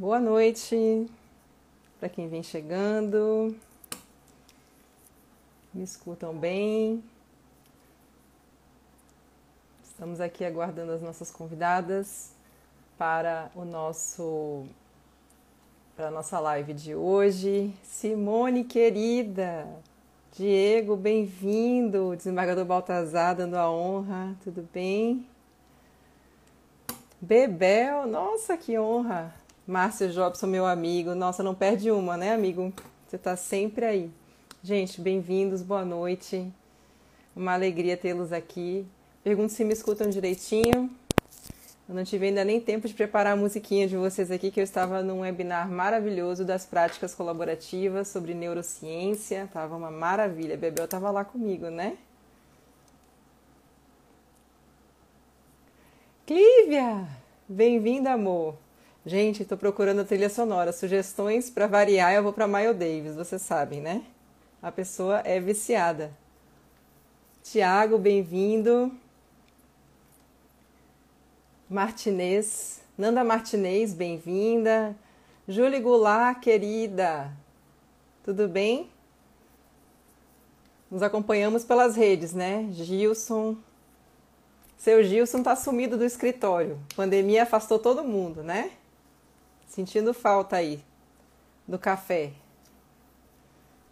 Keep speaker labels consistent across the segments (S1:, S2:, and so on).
S1: Boa noite para quem vem chegando. Me escutam bem? Estamos aqui aguardando as nossas convidadas para o nosso para a nossa live de hoje. Simone querida, Diego, bem-vindo. Desembargador Baltazar dando a honra. Tudo bem? Bebel, nossa, que honra. Márcio Jobson, meu amigo. Nossa, não perde uma, né, amigo? Você está sempre aí. Gente, bem-vindos, boa noite. Uma alegria tê-los aqui. Pergunto se me escutam direitinho. Eu não tive ainda nem tempo de preparar a musiquinha de vocês aqui, que eu estava num webinar maravilhoso das práticas colaborativas sobre neurociência. Tava uma maravilha. Bebel estava lá comigo, né? Clívia! Bem-vinda, amor. Gente, estou procurando a trilha sonora. Sugestões para variar, eu vou para Miles Davis, vocês sabem, né? A pessoa é viciada. Tiago, bem-vindo. Martinez, Nanda Martinez, bem-vinda. Julie Goulart, querida, tudo bem? Nos acompanhamos pelas redes, né? Gilson. Seu Gilson tá sumido do escritório. pandemia afastou todo mundo, né? Sentindo falta aí do café.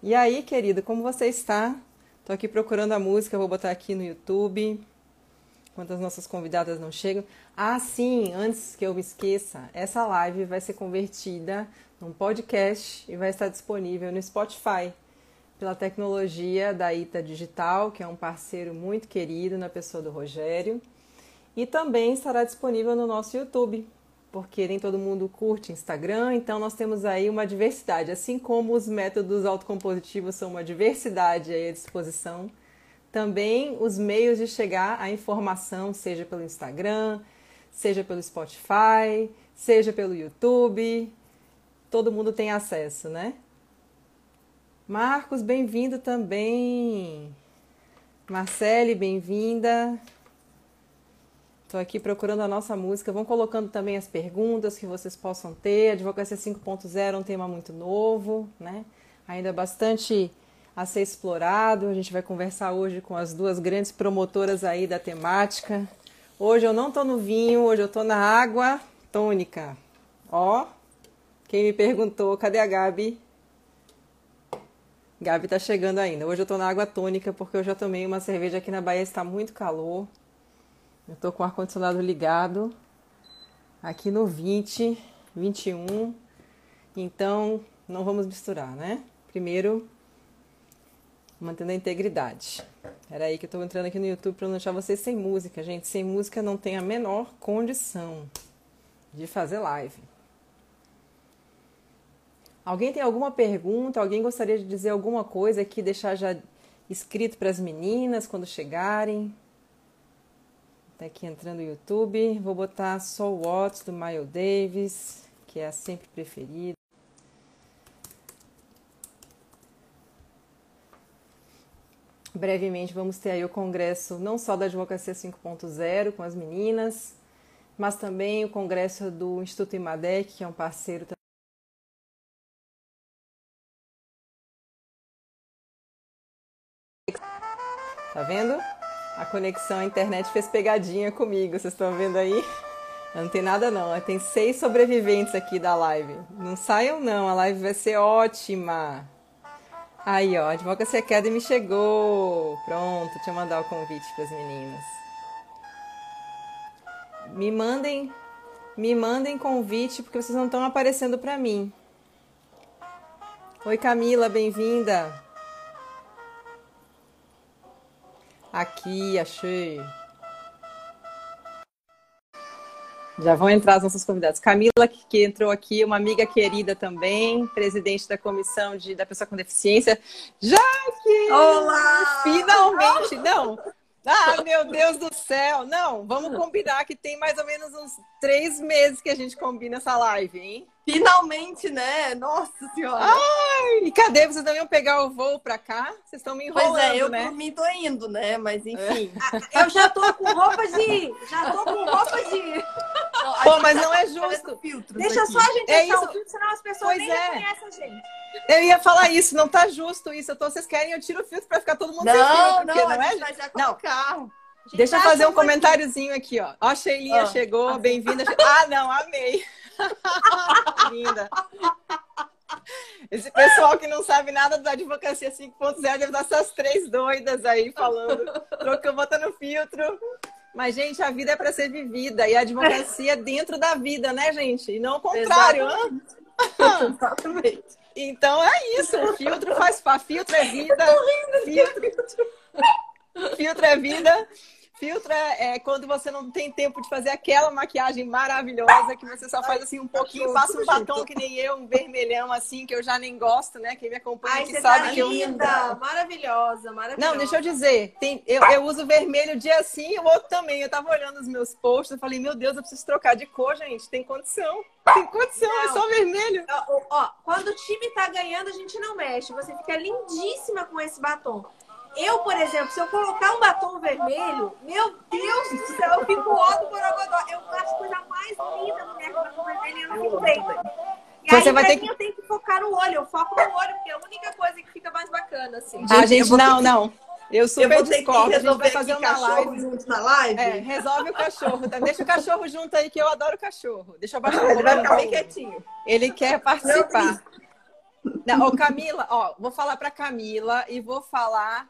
S1: E aí, querido, como você está? Tô aqui procurando a música, vou botar aqui no YouTube enquanto as nossas convidadas não chegam. Ah, sim, antes que eu me esqueça, essa live vai ser convertida num podcast e vai estar disponível no Spotify pela tecnologia da Ita Digital, que é um parceiro muito querido na pessoa do Rogério, e também estará disponível no nosso YouTube, porque nem todo mundo curte Instagram, então nós temos aí uma diversidade, assim como os métodos autocompositivos são uma diversidade à disposição também os meios de chegar à informação, seja pelo Instagram, seja pelo Spotify, seja pelo YouTube. Todo mundo tem acesso, né? Marcos, bem-vindo também. Marcele, bem-vinda. Estou aqui procurando a nossa música. Vão colocando também as perguntas que vocês possam ter. Advocacia 5.0 é um tema muito novo, né? Ainda bastante a ser explorado. A gente vai conversar hoje com as duas grandes promotoras aí da temática. Hoje eu não estou no vinho, hoje eu estou na água tônica. Ó, quem me perguntou, cadê a Gabi? Gabi tá chegando ainda. Hoje eu estou na água tônica porque eu já tomei uma cerveja aqui na Bahia, está muito calor. Eu estou com o ar-condicionado ligado. Aqui no 20, 21. Então, não vamos misturar, né? Primeiro, mantendo a integridade. Era aí que eu estou entrando aqui no YouTube para não deixar vocês sem música, gente. Sem música não tem a menor condição de fazer live. Alguém tem alguma pergunta? Alguém gostaria de dizer alguma coisa aqui, deixar já escrito para as meninas quando chegarem? Tá aqui entrando no YouTube. Vou botar Soul Watts do Miles Davis, que é a sempre preferida. brevemente vamos ter aí o congresso não só da Advocacia 5.0 com as meninas, mas também o congresso do Instituto Imadec, que é um parceiro Tá vendo? A conexão à internet fez pegadinha comigo, vocês estão vendo aí? Não tem nada não, tem seis sobreviventes aqui da live. Não saiam não, a live vai ser ótima. Aí, ó, Advocacy Academy chegou. Pronto, deixa eu mandar o convite para as meninas. Me mandem, me mandem convite porque vocês não estão aparecendo para mim. Oi, Camila, bem-vinda. Aqui, achei. Já vão entrar as nossas convidadas. Camila, que, entrou aqui, uma amiga querida também, presidente da comissão de, da pessoa com deficiência. Jaque!
S2: Olá!
S1: Finalmente! Não, Ah, meu Deus do céu! Não, vamos combinar que tem mais ou menos uns três meses que a gente combina essa live, hein?
S2: Finalmente, né? Nossa senhora!
S1: Ai, e cadê? Vocês não iam pegar o voo pra cá? Vocês estão me enrolando,
S2: Pois é, eu
S1: né?
S2: mim tô indo, né? Mas enfim.
S3: Eu já tô com roupa de. Já tô com roupa de.
S1: Pô, mas não é justo.
S3: Deixa só a gente
S1: É isso.
S3: o filtro, senão as pessoas
S1: Pois
S3: nem
S1: é.
S3: reconhecem a gente.
S1: Eu ia falar isso, não tá justo isso. Eu tô, vocês querem, eu tiro o filtro pra ficar todo mundo sem
S2: Não,
S1: filtro,
S2: não,
S1: porque
S2: a
S1: não é
S2: gente vai já
S1: Não.
S3: gente
S1: Deixa eu
S3: tá
S1: fazer um comentáriozinho aqui, ó. Ó, a Sheilinha
S2: Ah.
S1: chegou, bem-vinda. Ah, não, amei. Linda. Esse pessoal que não sabe nada da advocacia 5.0 deve dar essas três doidas aí falando, trocando, botando filtro. Mas, gente, a vida é para ser vivida e a advocacia é dentro da vida, né, gente? E não o contrário. hã?
S2: Exatamente.
S1: Então é isso, o filtro faz parte. Filtro é vida. Filtro, filtro é vida. Filtro é, é quando você não tem tempo de fazer aquela maquiagem maravilhosa que você só faz assim um pouquinho, passa um batom que nem eu, um vermelhão assim, que eu já nem gosto, né? Quem me acompanha
S3: Ai,
S1: aqui
S3: você
S1: sabe
S3: tá
S1: que eu.
S3: linda, maravilhosa, maravilhosa.
S1: Não, deixa eu dizer, tem, eu, eu uso vermelho dia sim e o outro também. Eu tava olhando os meus posts, eu falei, meu Deus, eu preciso trocar de cor, gente. Tem condição. Tem condição, é
S3: Não.
S1: só vermelho.
S3: Ó, ó, quando o time tá ganhando, a gente não mexe. Você fica lindíssima com esse batom. Eu, por exemplo, se eu colocar um batom vermelho, meu Deus do céu, eu fico ó do Borogodó. Eu acho a coisa mais linda mulher com batom vermelho e eu não fico bem. E
S1: Você
S3: aí,
S1: vai ter
S3: mim, eu tenho que focar no olho. Eu foco no olho, porque é a única coisa que fica mais bacana, assim.
S1: Ah,
S2: eu
S1: gente,
S2: vou ter
S1: não,
S2: que-
S1: não. Eu
S2: Eu
S1: super
S2: que
S1: discordo. A gente vai fazer uma
S2: cachorro
S1: live.
S2: junto na live.
S1: É, resolve o cachorro. tá? Deixa o cachorro junto aí, que eu adoro cachorro. Deixa eu baixar o
S2: Ele vai ficar bem quietinho.
S1: Ele quer participar. Não, ô, Camila, ó, vou falar pra Camila e vou falar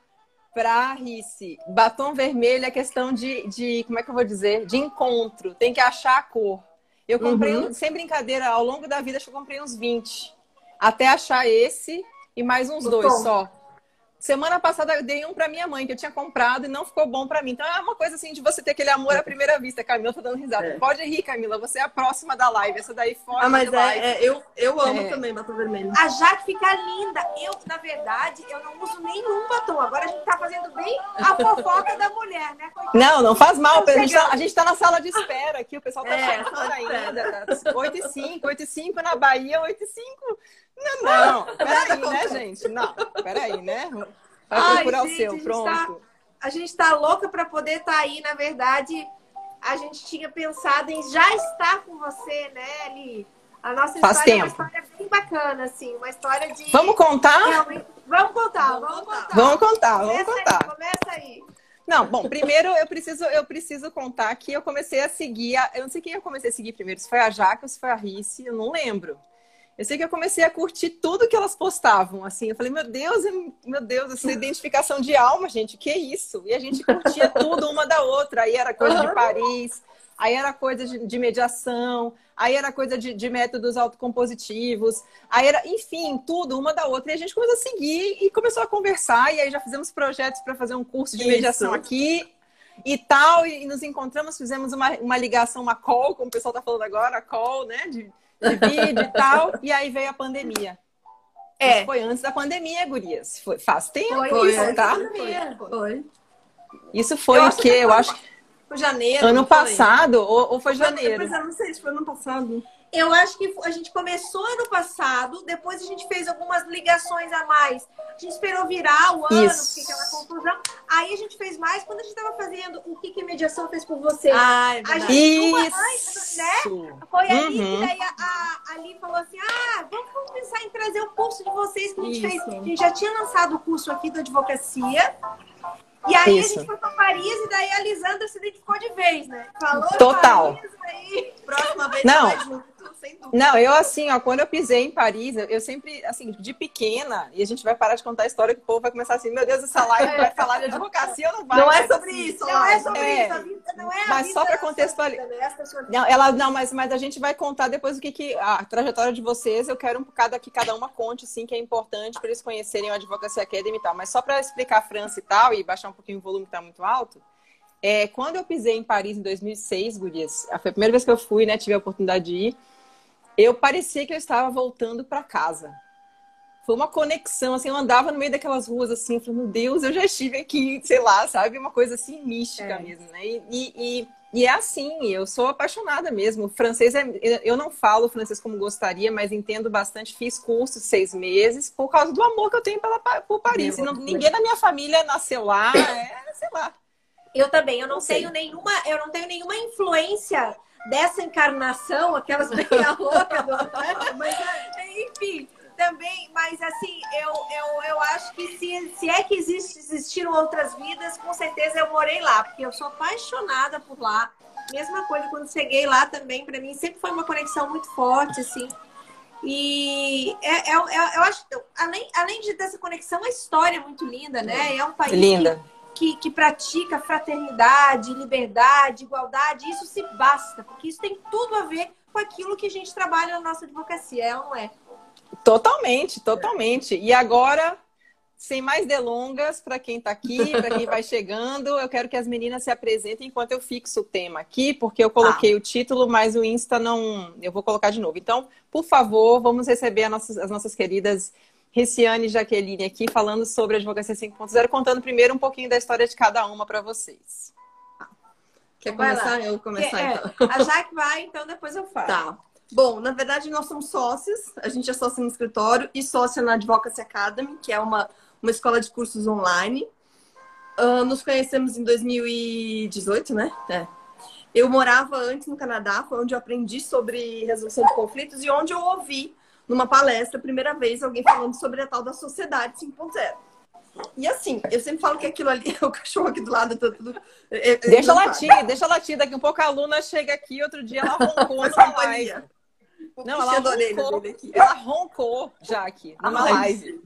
S1: pra Rice. Batom vermelho é questão de, de, como é que eu vou dizer? De encontro. Tem que achar a cor. Eu comprei,
S2: Uhum.
S1: um- sem brincadeira, ao longo da vida, acho que eu comprei uns 20. Até achar esse e mais uns
S3: O
S1: dois
S3: tom.
S1: só. Semana passada eu dei um pra minha mãe, que eu tinha comprado e não ficou bom pra mim. Então é uma coisa assim de você ter aquele amor à primeira vista. Camila tá dando risada.
S2: É.
S1: Pode rir, Camila. Você é a próxima da live. Essa daí foge
S2: Ah, mas é, é, eu, eu amo
S1: É.
S2: também batom vermelho.
S3: A Jaque fica linda. Eu, na verdade, eu não uso nenhum batom. Agora a gente tá fazendo bem a fofoca da mulher, né? Coitada.
S1: Não, não faz mal. A gente, tá, a gente tá na sala de espera aqui, o pessoal tá
S2: É,
S1: chegando ainda. Tá 8 e 5, 8 e 5 na Bahia, 8 e 5. Não, não, peraí, né, gente? Não, peraí, né? Vai
S3: Ai,
S1: procurar
S3: gente,
S1: o seu,
S3: a gente
S1: pronto.
S3: A gente tá louca pra poder estar aí. Na verdade, a gente tinha pensado em já estar com você, né, Ali? A nossa
S1: Faz
S3: história é uma
S1: tempo.
S3: história bem bacana, assim. Uma história de...
S1: Vamos contar?
S3: Realmente... Vamos contar, vamos contar.
S1: Vamos contar, vamos
S3: Começa
S1: contar.
S3: Aí, começa aí.
S1: Não, bom, primeiro eu preciso, eu preciso contar que eu comecei a seguir. a- eu não sei quem eu comecei a seguir primeiro, se foi a Jaque ou se foi a Rice, eu não lembro. Eu sei que eu comecei a curtir tudo que elas postavam, assim. Eu falei, meu Deus, eu- meu Deus, essa identificação de alma, gente, que isso? E a gente curtia tudo uma da outra. Aí era coisa de Paris, aí era coisa de, de mediação, aí era coisa de, de métodos autocompositivos, aí era, enfim, tudo uma da outra. E a gente começou a seguir e começou a conversar, e aí já fizemos projetos para fazer um curso de
S2: Isso.
S1: mediação aqui e tal, e, e nos encontramos, fizemos uma, uma ligação, uma call, como o pessoal tá falando agora, call, né, de, de vídeo e tal, e aí veio a pandemia.
S3: É.
S1: Isso Foi antes da pandemia, gurias. Foi, faz tempo
S3: Foi
S2: Foi,
S1: isso,
S2: é.
S1: tá?
S2: Foi. Foi.
S1: Isso foi
S2: Eu
S1: o quê?
S2: que
S1: Eu acho que
S2: Foi janeiro.
S1: ano
S2: foi?
S1: passado ou, ou foi
S2: Foi-
S1: janeiro?
S2: Pois é, não sei se foi ano passado.
S3: Eu acho que a gente começou ano passado, depois a gente fez algumas ligações a mais. A gente esperou virar o ano,
S1: Isso.
S3: porque aquela confusão. Aí a gente fez mais quando a gente estava fazendo o que, que a mediação fez por você.
S2: Ah, é
S3: A gente-
S1: Isso!
S3: Foi ali
S1: Uhum.
S3: que daí a, a, a Ali falou assim: ah, vamos, pensar em trazer o curso de vocês que a gente
S2: Isso.
S3: fez. A gente já tinha lançado o curso aqui da advocacia. E aí
S1: Isso.
S3: a gente foi pra Paris e daí a Lisandra se identificou de vez, né? Falou
S1: Total.
S3: Paris, aí.
S2: Próxima vez
S1: Não. Não, eu assim, ó, quando eu pisei em Paris, eu, sempre, assim, de pequena, e a gente vai parar de contar a história que o povo vai começar assim, meu Deus, essa live vai falar de advocacia ou não vai?
S2: Não é
S1: Mas,
S2: sobre
S1: assim,
S2: isso,
S3: Não é sobre
S1: É.
S3: isso, a vida não é a
S1: Mas
S3: vida
S1: só
S3: sua
S1: contextualizar- Não, ela, não, mas, mas a gente vai contar depois o que, que a trajetória de vocês. Eu quero um cada que cada uma conte, sim, que é importante para eles conhecerem o Advocacy Academy e tal. Mas só para explicar a França e tal e baixar um pouquinho o volume que tá muito alto. É, quando eu pisei em Paris em 2006, Gurias, foi a primeira vez que eu fui, né? Tive a oportunidade de ir. Eu parecia que eu estava voltando para casa. foi uma conexão, assim, eu andava no meio daquelas ruas, assim, eu falei, meu Deus, eu já estive aqui, sei lá, sabe? Uma coisa, assim, mística
S3: É.
S1: mesmo, né? E, e, e é assim, eu sou apaixonada mesmo. O francês, é, eu não falo francês como gostaria, mas entendo bastante. Fiz curso seis meses por causa do amor que eu tenho pela, por Paris. Não- ninguém da minha família nasceu lá, é, sei lá.
S3: Eu também, eu não,
S1: Não sei.
S3: tenho nenhuma, eu não tenho nenhuma influência dessa encarnação, aquelas meia louca do, mas enfim, também, mas assim, eu, eu, eu acho que se, se é que existe, existiram outras vidas, com certeza eu morei lá, porque eu sou apaixonada por lá. Mesma coisa quando cheguei lá também, para mim sempre foi uma conexão muito forte, assim. E é, é, é- eu acho que além, além de dessa conexão, a história é muito linda, né? É um país
S1: Linda.
S3: que, que pratica fraternidade, liberdade, igualdade, isso se basta, porque isso tem tudo a ver com aquilo que a gente trabalha na nossa advocacia, é ou não é?
S1: Totalmente, totalmente. E agora, sem mais delongas, para quem está aqui, para quem vai chegando, eu quero que as meninas se apresentem enquanto eu fixo o tema aqui, porque eu coloquei o título, mas o Insta não. Eu vou colocar de novo. Então, por favor, vamos receber as nossas, as nossas queridas Riciane e Jaqueline aqui, falando sobre a Advocacia 5.0, contando primeiro um pouquinho da história de cada uma para vocês.
S2: Quer
S3: Vai
S2: começar? Eu vou começar
S3: É,
S2: então.
S3: A Jaque vai, então depois eu falo.
S2: Tá. Bom, na verdade, nós somos sócios. A gente é sócio no escritório e sócia na Advocacy Academy, que é uma, uma escola de cursos online. Ah, nos conhecemos em 2018, né? É. Eu morava antes no Canadá, foi onde eu aprendi sobre resolução de conflitos e onde eu ouvi numa palestra, primeira vez, alguém falando sobre a tal da sociedade 5.0. E assim, eu sempre falo que aquilo ali, o cachorro aqui do lado, tá tudo. é- é-
S1: Deixa
S2: não
S1: latir, deixa latir. Daqui um pouco a aluna chega aqui, outro dia ela roncou numa live. Não, ela roncou.
S2: aqui.
S1: Ela roncou, Jaque, numa
S2: Ai,
S1: live.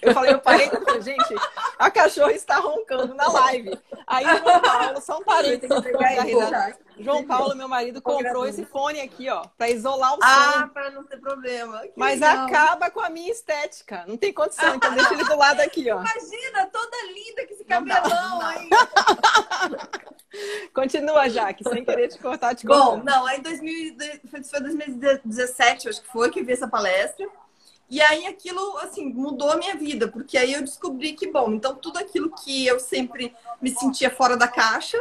S1: Eu falei, eu parei, falei, gente, a cachorra está roncando na live. Aí o João Paulo, só um parênteses
S2: pegar
S1: risada. João Paulo, meu marido, comprou esse fone aqui, ó, pra isolar o som.
S2: Ah, para não ter problema. Que
S1: mas
S2: legal.
S1: acaba com a minha estética. Não tem condição, então deixa ele do lado aqui, ó.
S3: Imagina, toda linda com esse cabelão aí.
S1: Continua, Jaque, sem querer te cortar, te
S2: Bom, não, aí 2000, foi foi 2017, eu acho que foi, que eu vi essa palestra. E aí aquilo, assim, mudou a minha vida, porque aí eu descobri que, bom, então tudo aquilo que eu sempre me sentia fora da caixa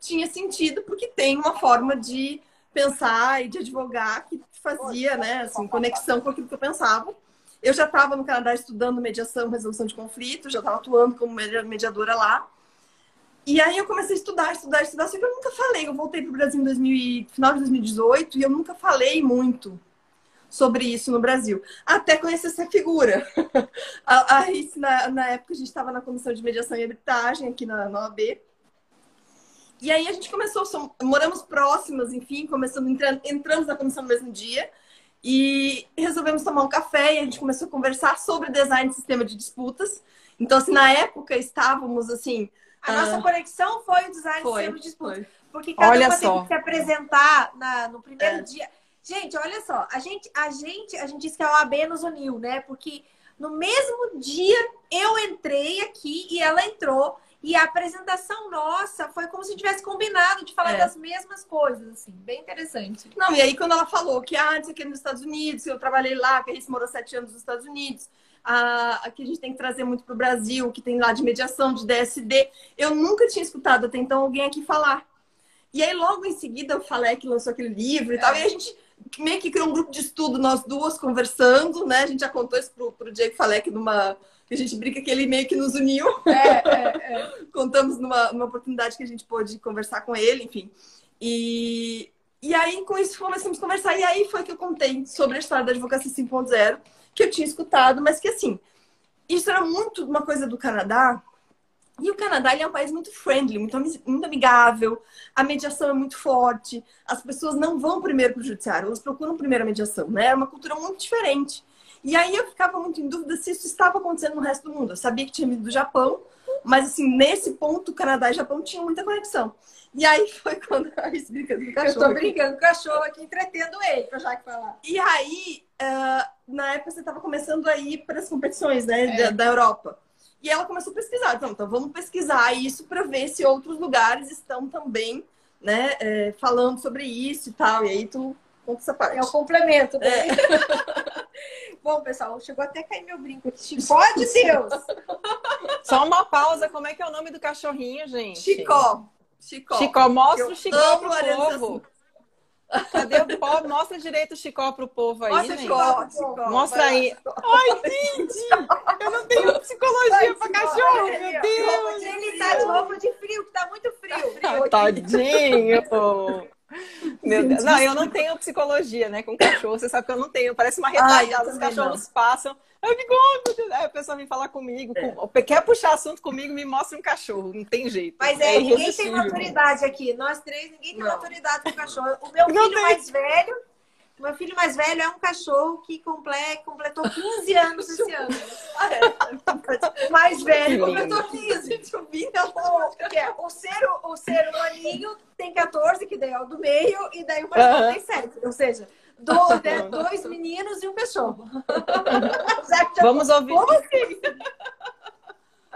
S2: tinha sentido, porque tem uma forma de pensar e de advogar que fazia, né, assim, conexão com aquilo que eu pensava. Eu já estava no Canadá estudando mediação, resolução de conflitos, já estava atuando como media- mediadora lá. E aí eu comecei a estudar, estudar, estudar, só que eu nunca falei. Eu voltei para o Brasil em 2000, e- final de 2018 e eu nunca falei muito sobre isso no Brasil. Até conhecer essa figura. A, a Rice, na, na época, a gente estava na comissão de mediação e arbitragem aqui na, na OAB. E aí a gente começou, som- moramos próximas, enfim, começamos, entrando, entramos na comissão no mesmo dia. E resolvemos tomar um café e a gente começou a conversar sobre design de sistema de disputas. Então, assim, na época estávamos assim.
S3: A
S2: Ah.
S3: nossa conexão foi o design
S2: Foi,
S3: de disputa.
S2: foi.
S3: Porque cada
S1: Olha
S3: uma
S1: só.
S3: teve que se apresentar na- no primeiro
S2: É.
S3: dia. Gente, olha só, a gente, a gente, a gente disse que a OAB nos uniu, né? Porque no mesmo dia eu entrei aqui e ela entrou. E a apresentação nossa foi como se tivesse combinado de falar
S2: É.
S3: das mesmas coisas, assim, bem interessante.
S2: Não, e aí quando ela falou que ah, isso aqui é nos Estados Unidos, que eu trabalhei lá, que a gente morou sete anos nos Estados Unidos, ah, aqui a gente tem que trazer muito para o Brasil, que tem lá de mediação, de DSD, eu nunca tinha escutado até então alguém aqui falar. E aí logo em seguida o Falek lançou aquele livro e tal, e a gente meio que criou um grupo de estudo, nós duas conversando, né? A gente já contou isso pro, pro Diego Falek numa. que A gente brinca que ele meio que nos uniu. Contamos numa, numa oportunidade que a gente pôde conversar com ele, enfim. E, e aí, com isso, começamos a conversar. E aí foi que eu contei sobre a história da advocacia 5.0, que eu tinha escutado, mas que assim, isso era muito uma coisa do Canadá. E o Canadá ele é um país muito friendly, muito, muito amigável, a mediação é muito forte, as pessoas não vão primeiro para o judiciário, elas procuram primeiro a mediação, né? É uma cultura muito diferente. E aí eu ficava muito em dúvida se isso estava acontecendo no resto do mundo. Eu sabia que tinha vindo do Japão, mas assim, nesse ponto, Canadá e Japão tinham muita conexão. E aí foi quando a Alice brinca do
S3: Eu
S2: cachorro.
S3: tô brincando com o cachorro aqui, entretendo ele, pra já que falar.
S2: E aí, ah, na época, você estava começando a ir para as competições né, da, da Europa. E ela começou a pesquisar. Então, então vamos pesquisar isso para ver se outros lugares estão também né, é, falando sobre isso e tal. E aí tu conta essa parte.
S3: É o complemento. né? Bom, pessoal, chegou até a cair meu brinco aqui. Chicó de Deus!
S1: Só uma pausa, como é que é o nome do cachorrinho, gente?
S2: Chicó. Chicó.
S1: Chicó, mostra
S2: Eu
S1: o Chicó pro povo. Cadê o povo? Mostra direito o Chicó pro povo aí,
S2: Mostra
S1: gente.
S2: Chicó, Chicó.
S1: Mostra aí. Ai, gente! Eu não tenho psicologia pra cachorro, meu. Deus!
S3: Ele tá de roupa de frio, que tá muito frio.
S1: Ah, Tadinho! Meu Deus. Não, eu não tenho psicologia, né, com cachorro. Você sabe que eu não tenho. Parece uma
S2: eu
S1: retardada. Os cachorros passam. Eu fico, oh, meu. Aí a pessoa vem falar comigo. com- Quer puxar assunto comigo, me mostra um cachorro. Não tem jeito.
S3: Mas é, ninguém tem maturidade aqui. Nós três, ninguém tem
S2: Não.
S3: maturidade com cachorro. O meu
S1: Não
S3: filho
S1: tem.
S3: mais velho, meu filho mais velho é um cachorro que comple- completou 15 anos esse ano. Mais velho completou 15. Então, o, é, o, ser, o ser humaninho tem 14, que daí é o do meio, e daí o mais velho tem 7. Ou seja, do- né, dois meninos e um cachorro. Já que já-
S1: Vamos ouvir.
S3: Como assim?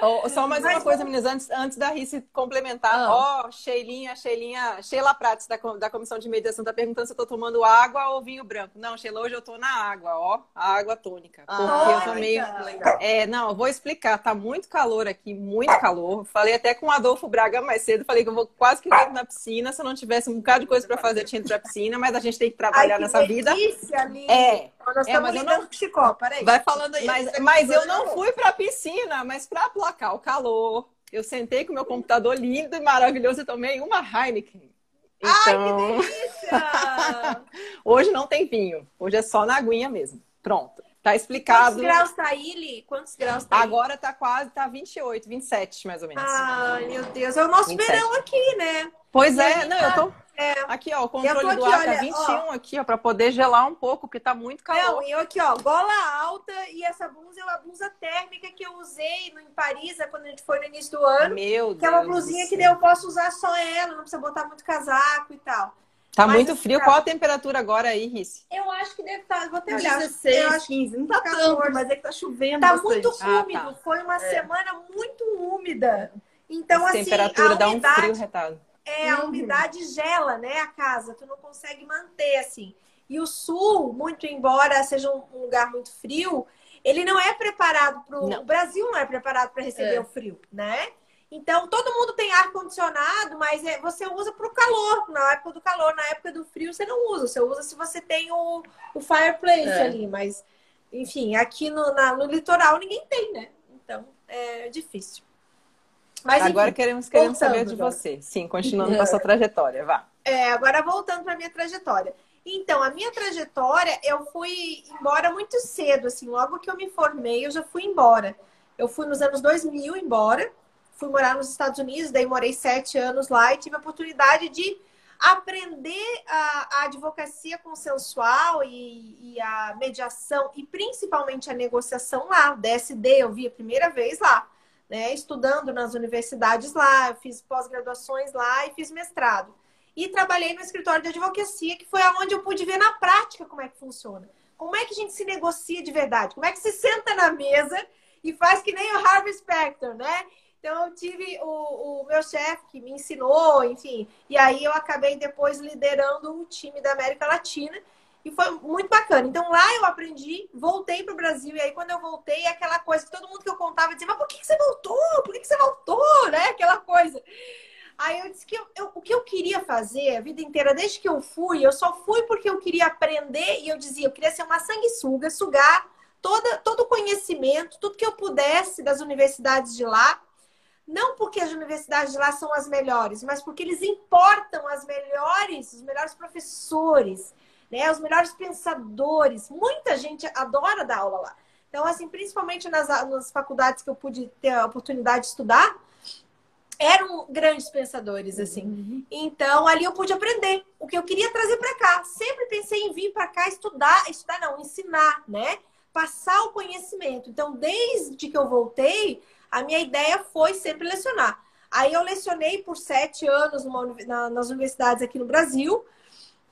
S1: Oh, só mais uma
S3: Mas
S1: coisa, meninas, antes, antes da Rice complementar.
S2: Ah.
S1: Ó, Sheilinha, Sheilinha, Sheila Prates, da, da Comissão de Mediação, tá perguntando se eu tô tomando água ou vinho branco. Não, Sheila, hoje eu tô na água, ó. A água tônica. Porque eu
S2: Ah,
S1: tomei.
S2: legal.
S1: É, não, eu vou explicar. Tá muito calor aqui, muito calor. Falei até com o Adolfo Braga mais cedo. Falei que eu vou quase que dentro na piscina. Se eu não tivesse um bocado de coisa pra fazer, eu tinha ido pra piscina. Mas a gente tem que trabalhar
S3: Ai, que
S1: nessa vida.
S3: delícia, Aline.
S1: É,
S3: Nós
S1: É,
S3: estamos lidando
S1: não-
S3: com Chicó, peraí.
S2: Vai falando aí.
S1: mas, mas eu não fui pra piscina, mas pra aplacar o calor. Eu sentei com o meu computador lindo e maravilhoso e tomei uma Heineken. Então,
S3: delícia!
S1: hoje não tem vinho. Hoje é só na aguinha mesmo. Pronto. Tá
S3: Quantos
S1: explicado.
S3: graus tá aí, Li? Quantos graus tá aí?
S1: Agora tá quase, tá 28, 27 mais ou menos.
S3: Ai, meu Deus. É o nosso
S1: 27.
S3: verão aqui, né?
S1: Pois
S3: E
S1: é, não,
S3: tá-
S1: eu tô.
S3: É.
S1: Aqui, ó, o controle do
S3: aqui,
S1: ar tá
S3: olha,
S1: 21 aqui, ó, pra poder gelar um pouco, porque tá muito calor.
S3: Não, e eu aqui, ó, gola alta e essa blusa é uma blusa térmica que eu usei no, em Paris, é quando a gente foi no início do ano.
S1: Meu Deus.
S3: Que é uma
S1: do
S3: blusinha que eu posso usar só ela, não precisa botar muito casaco e tal.
S1: Tá
S3: Mas
S1: muito
S3: assim,
S1: frio.
S3: tá-
S1: Qual a temperatura agora aí, Rice?
S3: Eu acho que deve estar, vou até olhar.
S2: 16,
S3: eu acho
S2: 15. Não tá
S3: 14.
S2: tanto, mas é que tá chovendo
S3: Tá
S2: bastante.
S3: muito
S1: Ah,
S3: úmido.
S1: tá.
S3: Foi uma
S2: É.
S3: semana muito úmida. Então,
S1: a
S3: assim,
S1: temperatura
S3: a
S1: dá um frio retado.
S3: É, a
S2: Uhum.
S3: umidade gela, né, a casa. Tu não consegue manter, assim. E o sul, muito embora seja um lugar muito frio, ele não é preparado para. O Brasil não é preparado para receber
S2: É.
S3: o frio, né? Então, todo mundo tem ar-condicionado, mas é- você usa para o calor, na época do calor. Na época do frio, você não usa. Você usa se você tem o, o fireplace
S2: É.
S3: ali. Mas, enfim, aqui no, na- no litoral ninguém tem, né? Então, é difícil. Mas,
S1: Agora
S3: enfim,
S1: queremos, queremos saber de você. Sim, continuando com a sua trajetória, vá.
S3: É, agora voltando para minha trajetória. Então, a minha trajetória, eu fui embora muito cedo, assim, logo que eu me formei, eu já fui embora. Eu fui nos anos 2000 embora, fui morar nos Estados Unidos, daí morei sete anos lá e tive a oportunidade de aprender a, a advocacia consensual e, e a mediação e principalmente a negociação lá. O DSD eu vi a primeira vez lá, né? Estudando nas universidades lá, eu fiz pós-graduações lá e fiz mestrado e trabalhei no escritório de advocacia, que foi aonde eu pude ver na prática como é que funciona. Como é que a gente se negocia de verdade? Como é que se senta na mesa e faz que nem o Harvey Specter, né? Então eu tive o, o meu chefe que me ensinou, enfim, e aí eu acabei depois liderando o time da América Latina e foi muito bacana. Então lá eu aprendi, voltei para o Brasil e aí quando eu voltei é aquela coisa que todo mundo que eu contava dizia, mas por que você voltou? Por que que você voltou? Né? Aquela coisa. Aí eu disse que eu, eu- o que eu queria fazer a vida inteira, desde que eu fui, eu só fui porque eu queria aprender e eu dizia, eu queria ser uma sanguessuga, sugar toda, todo o conhecimento, tudo que eu pudesse das universidades de lá. Não porque as universidades de lá são as melhores, mas porque eles importam as melhores, os melhores professores, né? Os melhores pensadores. Muita gente adora dar aula lá. Então, assim, principalmente nas, nas faculdades que eu pude ter a oportunidade de estudar, eram grandes pensadores, assim. Então, ali eu pude aprender o que eu queria trazer para cá. Sempre pensei em vir para cá estudar, estudar não, ensinar, né? Passar o conhecimento. Então, desde que eu voltei, a minha ideia foi sempre lecionar. Aí eu lecionei por sete anos numa na- nas universidades aqui no Brasil.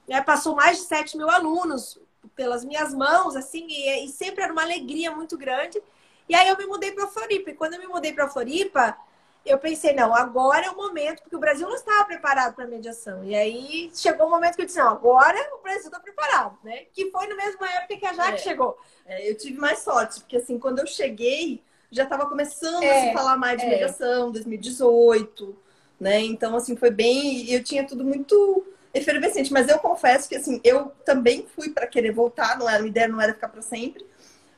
S3: Né? Passou mais de 7 mil alunos pelas minhas mãos, assim, e, e sempre era uma alegria muito grande. E aí eu me mudei para Floripa. E quando eu me mudei para Floripa, eu pensei, não, agora é o momento, porque o Brasil não estava preparado para mediação. E aí chegou o um momento que eu disse, não, agora o Brasil está preparado, né? Que foi na mesma época que a Jaque é, chegou.
S2: É, eu tive mais sorte, porque assim, quando eu cheguei, já estava começando é, a se falar mais de é. mediação, 2018, né? Então, assim, foi bem. Eu tinha tudo muito efervescente, mas eu confesso que, assim, eu também fui para querer voltar, não era, a ideia não era ficar para sempre,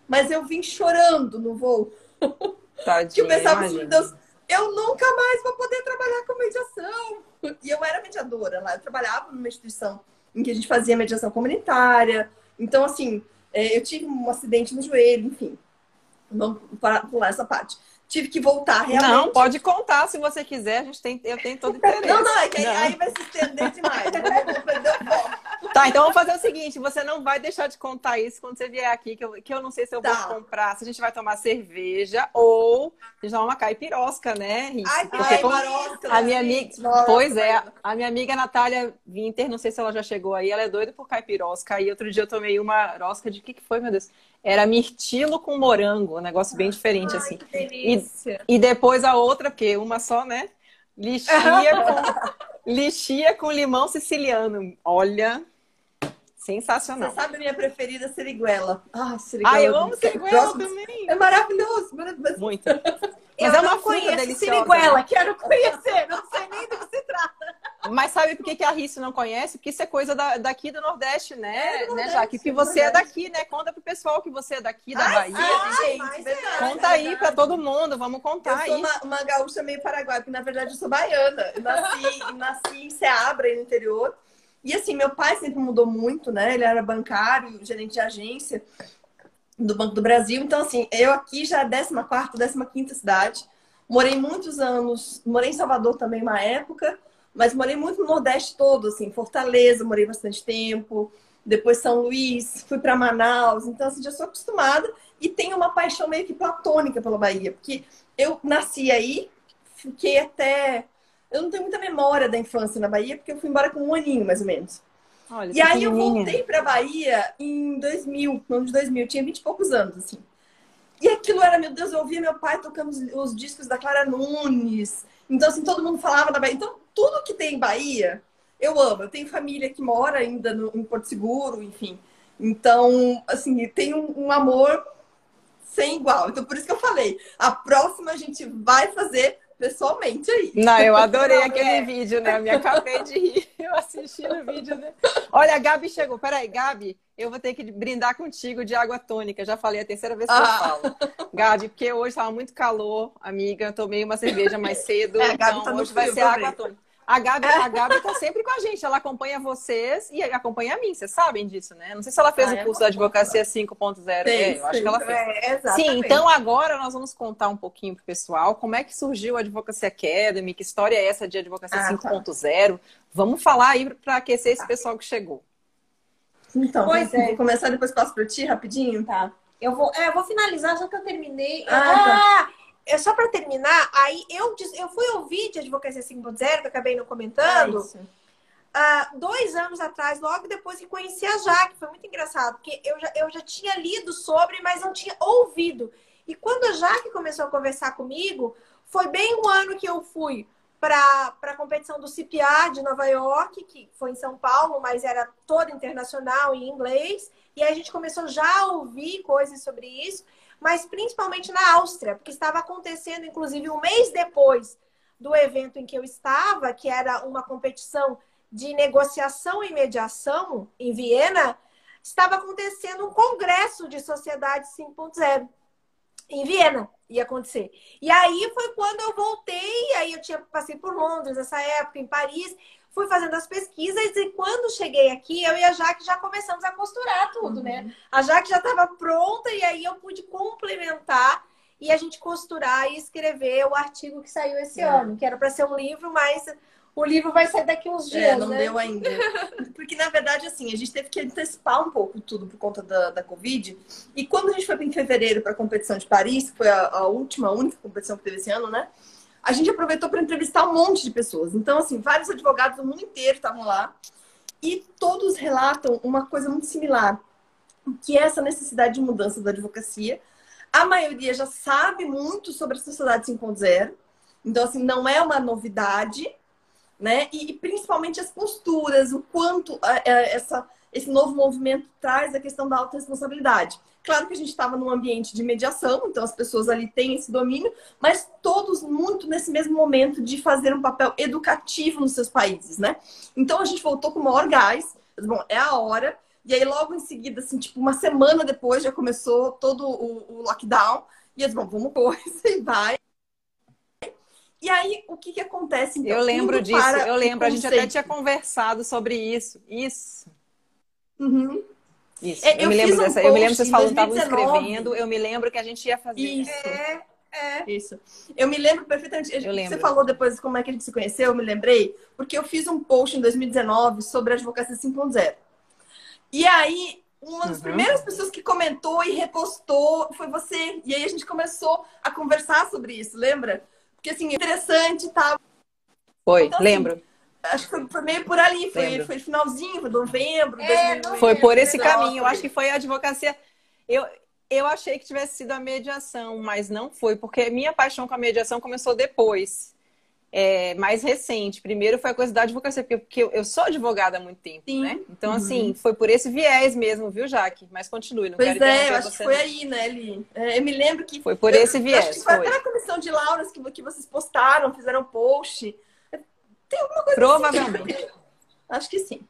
S2: mas eu vim chorando no voo. Tadinha, que eu pensava assim, Deus, eu nunca mais vou poder trabalhar com mediação. E eu era mediadora lá, eu trabalhava numa instituição em que a gente fazia mediação comunitária. Então, assim, é, eu tive um acidente no joelho, enfim. Vamos pular essa parte. Tive que voltar realmente.
S1: Não, pode contar se você quiser. A gente tem, eu tenho todo interesse.
S2: Não, não, é que não. aí vai se estender demais. Foco.
S1: Tá, então vamos fazer o seguinte: você não vai deixar de contar isso quando você vier aqui, que eu, que eu não sei se eu tá. vou comprar, se a gente vai tomar cerveja ou a gente vai uma caipirosca, né?
S2: Ai, Porque ai, marosca,
S1: a minha amiga, pois é, a minha amiga Natália Winter, não sei se ela já chegou aí, ela é doida por caipirosca. Aí outro dia eu tomei uma rosca de que que foi, meu Deus? Era mirtilo com morango, um negócio bem diferente
S3: ai,
S1: assim. E, e depois a outra, porque uma só, né? Lixia com, lixia com limão siciliano. Olha, Sensacional.
S2: Você sabe a minha preferida, seriguela. Ah, seriguela.
S1: Ah, eu amo seriguela também.
S2: É maravilhoso.
S1: Muito. Mas eu é uma fruta deliciosa. Siriguela,
S3: né? quero conhecer, não sei nem do que se trata.
S1: Mas sabe por que, que a Rice não conhece? Porque isso é coisa da, daqui do Nordeste, né, é do né, Jaque? Porque você é daqui, né? Conta pro pessoal que você é daqui, da Bahia.
S2: Ai, gente,
S1: verdade, Conta aí para todo mundo, vamos contar
S2: eu
S1: aí.
S2: Eu sou uma, uma gaúcha meio paraguaia, porque na verdade eu sou baiana. Eu nasci, nasci em Ceabra, no interior. E assim, meu pai sempre mudou muito, né? Ele era bancário, gerente de agência do Banco do Brasil. Então, assim, eu aqui já é 14, 15 cidade. Morei muitos anos, morei em Salvador também uma época, mas morei muito no Nordeste todo, assim, Fortaleza, morei bastante tempo. Depois São Luís, fui para Manaus. Então, assim, já sou acostumada e tenho uma paixão meio que platônica pela Bahia, porque eu nasci aí, fiquei até eu não tenho muita memória da infância na Bahia, porque eu fui embora com um aninho, mais ou menos. Olha, e aí eu voltei pra Bahia em 2000, no ano de 2000, tinha 20 e poucos anos, assim. E aquilo era, meu Deus, eu ouvia meu pai tocando os, os discos da Clara Nunes. Então, assim, todo mundo falava da Bahia. Então, tudo que tem em Bahia, eu amo. Eu tenho família que mora ainda no, em Porto Seguro, enfim. Então, assim, tem um, um amor sem igual. Então, por isso que eu falei, a próxima a gente vai fazer pessoalmente aí.
S1: Não, eu adorei aquele é. vídeo, né? Eu me acabei de rir eu assisti o vídeo. Né? Olha, a Gabi chegou. Peraí, Gabi, eu vou ter que brindar contigo de água tônica. Já falei a terceira vez que ah. eu falo. Gabi, porque hoje estava muito calor, amiga. Tomei uma cerveja mais cedo. É, então tá hoje vai ser água tônica. A Gabi, a Gabi tá sempre com a gente, ela acompanha vocês e acompanha a mim, vocês sabem disso, né? Não sei se ela fez ah, o curso da Advocacia 5.0. É, eu acho que ela fez. É, Sim, então agora nós vamos contar um pouquinho pro pessoal como é que surgiu a Advocacia Academy, que história é essa de Advocacia ah, 5.0. Tá. Vamos falar aí para aquecer esse pessoal que chegou.
S2: Então, pois é. vou começar depois passo para ti rapidinho,
S3: tá? Eu vou, é, eu vou finalizar já que eu terminei. Ah, tá. Ah é só para terminar, aí eu, eu fui ouvir de Advocacia 5.0, que eu acabei não comentando, uh, dois anos atrás, logo depois que conheci a Jaque. Foi muito engraçado, porque eu já, eu já tinha lido sobre, mas não tinha ouvido. E quando a Jaque começou a conversar comigo, foi bem um ano que eu fui para a competição do CPA de Nova York, que foi em São Paulo, mas era toda internacional em inglês. E aí a gente começou já a ouvir coisas sobre isso mas principalmente na Áustria, porque estava acontecendo, inclusive, um mês depois do evento em que eu estava, que era uma competição de negociação e mediação em Viena, estava acontecendo um congresso de sociedade 5.0 em Viena ia acontecer. E aí foi quando eu voltei, aí eu tinha passei por Londres nessa época, em Paris, fui fazendo as pesquisas e quando cheguei aqui, eu e a Jaque já começamos a costurar tudo, né? uhum. né? A Jaque já estava pronta e aí eu pude complementar e a gente costurar e escrever o artigo que saiu esse é. ano, que era para ser um livro, mas o livro vai sair daqui uns é, dias. É,
S2: não
S3: né?
S2: deu ainda. Porque, na verdade, assim, a gente teve que antecipar um pouco tudo por conta da, da Covid. E quando a gente foi em fevereiro para a competição de Paris, que foi a, a última, a única competição que teve esse ano, né? A gente aproveitou para entrevistar um monte de pessoas. Então, assim, vários advogados do mundo inteiro estavam lá e todos relatam uma coisa muito similar, que é essa necessidade de mudança da advocacia. A maioria já sabe muito sobre a sociedade 5.0, Então, assim, não é uma novidade, né? E, e principalmente as posturas, o quanto é, é, essa, esse novo movimento traz a questão da autorresponsabilidade. Claro que a gente estava num ambiente de mediação, então as pessoas ali têm esse domínio, mas todos muito nesse mesmo momento de fazer um papel educativo nos seus países, né? Então a gente voltou com o maior gás, bom, é a hora, e aí logo em seguida, assim, tipo, uma semana depois já começou todo o, o lockdown, e eles, bom, vamos pôr, e vai. E aí, o que que acontece?
S1: Então, eu lembro disso, eu lembro, a gente até tinha conversado sobre isso, isso.
S2: Uhum.
S1: Isso. É, eu, eu, me lembro um dessa. Eu me lembro que vocês falando, estavam escrevendo. Eu me lembro que a gente ia fazer.
S2: Isso. É, é. Isso. Eu me lembro perfeitamente. Eu lembro. Você falou depois como é que a gente se conheceu, eu me lembrei, porque eu fiz um post em 2019 sobre a advocacia 5.0. E aí, uma das uhum. primeiras pessoas que comentou e repostou foi você. E aí a gente começou a conversar sobre isso, lembra? Porque assim, interessante, tá?
S1: Foi, então, assim, lembro.
S2: Acho que foi meio por ali, foi, foi finalzinho, foi novembro. É,
S1: foi por esse caminho. Eu acho que foi a advocacia. Eu, eu achei que tivesse sido a mediação, mas não foi, porque minha paixão com a mediação começou depois. É, mais recente. Primeiro foi a coisa da advocacia, porque eu sou advogada há muito tempo, Sim. né? Então, uhum. assim, foi por esse viés mesmo, viu, Jaque? Mas continue, não
S2: pois
S1: quero
S2: é, eu acho que foi aí, né, Li? É, eu me lembro que...
S1: Foi por
S2: eu,
S1: esse viés,
S2: acho que foi. foi. até a comissão de Lauras que, que vocês postaram, fizeram post. Tem alguma coisa
S1: assim. Provavelmente. Assim.
S2: Acho que sim.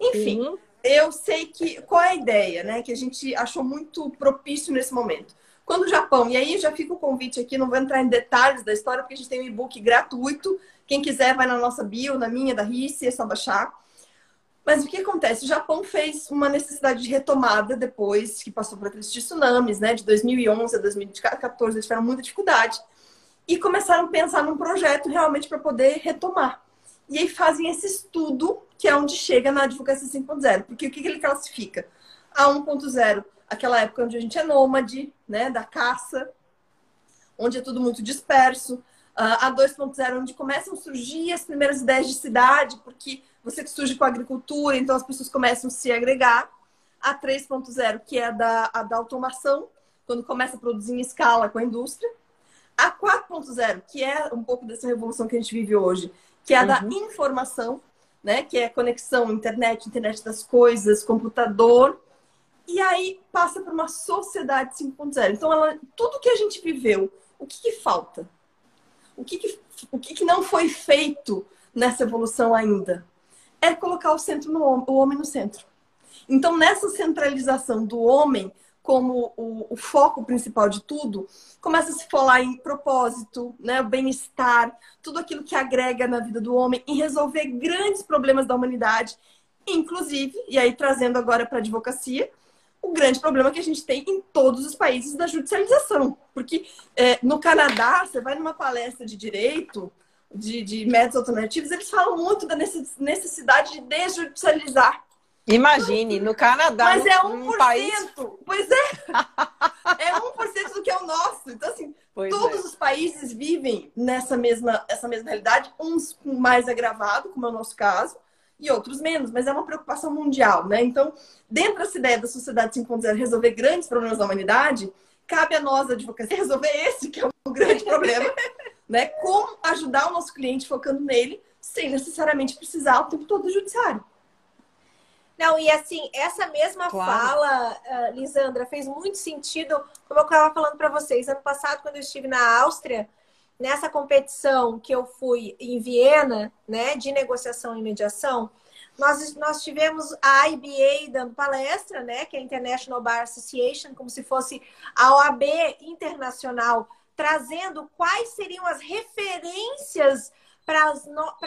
S2: Enfim, eu sei que. Qual é a ideia, né? Que a gente achou muito propício nesse momento. Quando o Japão, e aí já fica o convite aqui, não vou entrar em detalhes da história, porque a gente tem um e-book gratuito. Quem quiser, vai na nossa bio, na minha, da RICE, é só baixar. Mas o que acontece? O Japão fez uma necessidade de retomada depois que passou por aqueles tsunamis, né? De 2011 a 2014, eles tiveram muita dificuldade. E começaram a pensar num projeto realmente para poder retomar. E aí fazem esse estudo, que é onde chega na advocacia 5.0. Porque o que ele classifica? A 1.0, aquela época onde a gente é nômade, né, da caça, onde é tudo muito disperso. A 2.0, onde começam a surgir as primeiras ideias de cidade, porque você surge com a agricultura, então as pessoas começam a se agregar. A 3.0, que é a da, a da automação, quando começa a produzir em escala com a indústria. A 4.0, que é um pouco dessa revolução que a gente vive hoje, que é a uhum. da informação, né? Que é conexão, internet, internet das coisas, computador. E aí passa por uma sociedade 5.0. Então, ela, tudo que a gente viveu, o que, que falta? O, que, que, o que, que não foi feito nessa evolução ainda? É colocar o centro no o homem no centro. Então, nessa centralização do homem, como o, o, foco principal de tudo, começa a se falar em propósito, né, bem-estar, tudo aquilo que agrega na vida do homem, em resolver grandes problemas da humanidade, inclusive, e aí trazendo agora para a advocacia, o grande problema que a gente tem em todos os países da judicialização. Porque é, no Canadá, você vai numa palestra de direito, de, de métodos alternativos, eles falam muito da necessidade de desjudicializar
S1: Imagine, no Canadá.
S2: Mas é
S1: 1%. país...
S2: Pois é. É 1% do que é o nosso. Então, assim, pois todos é. os países vivem nessa mesma, essa mesma realidade, uns com mais agravado, como é o nosso caso, e outros menos, mas é uma preocupação mundial, né? Então, dentro dessa ideia da sociedade 5.0 resolver grandes problemas da humanidade, cabe a nós, a advocacia, resolver esse que é o grande problema, né? Como ajudar o nosso cliente focando nele, sem necessariamente precisar o tempo todo do judiciário.
S3: Não, e assim, essa mesma claro. fala, uh, Lisandra, fez muito sentido, como eu estava falando para vocês. Ano passado, quando eu estive na Áustria, nessa competição que eu fui em Viena, né, de negociação e mediação, nós, nós tivemos a IBA dando palestra, né, que é a International Bar Association, como se fosse a OAB internacional, trazendo quais seriam as referências para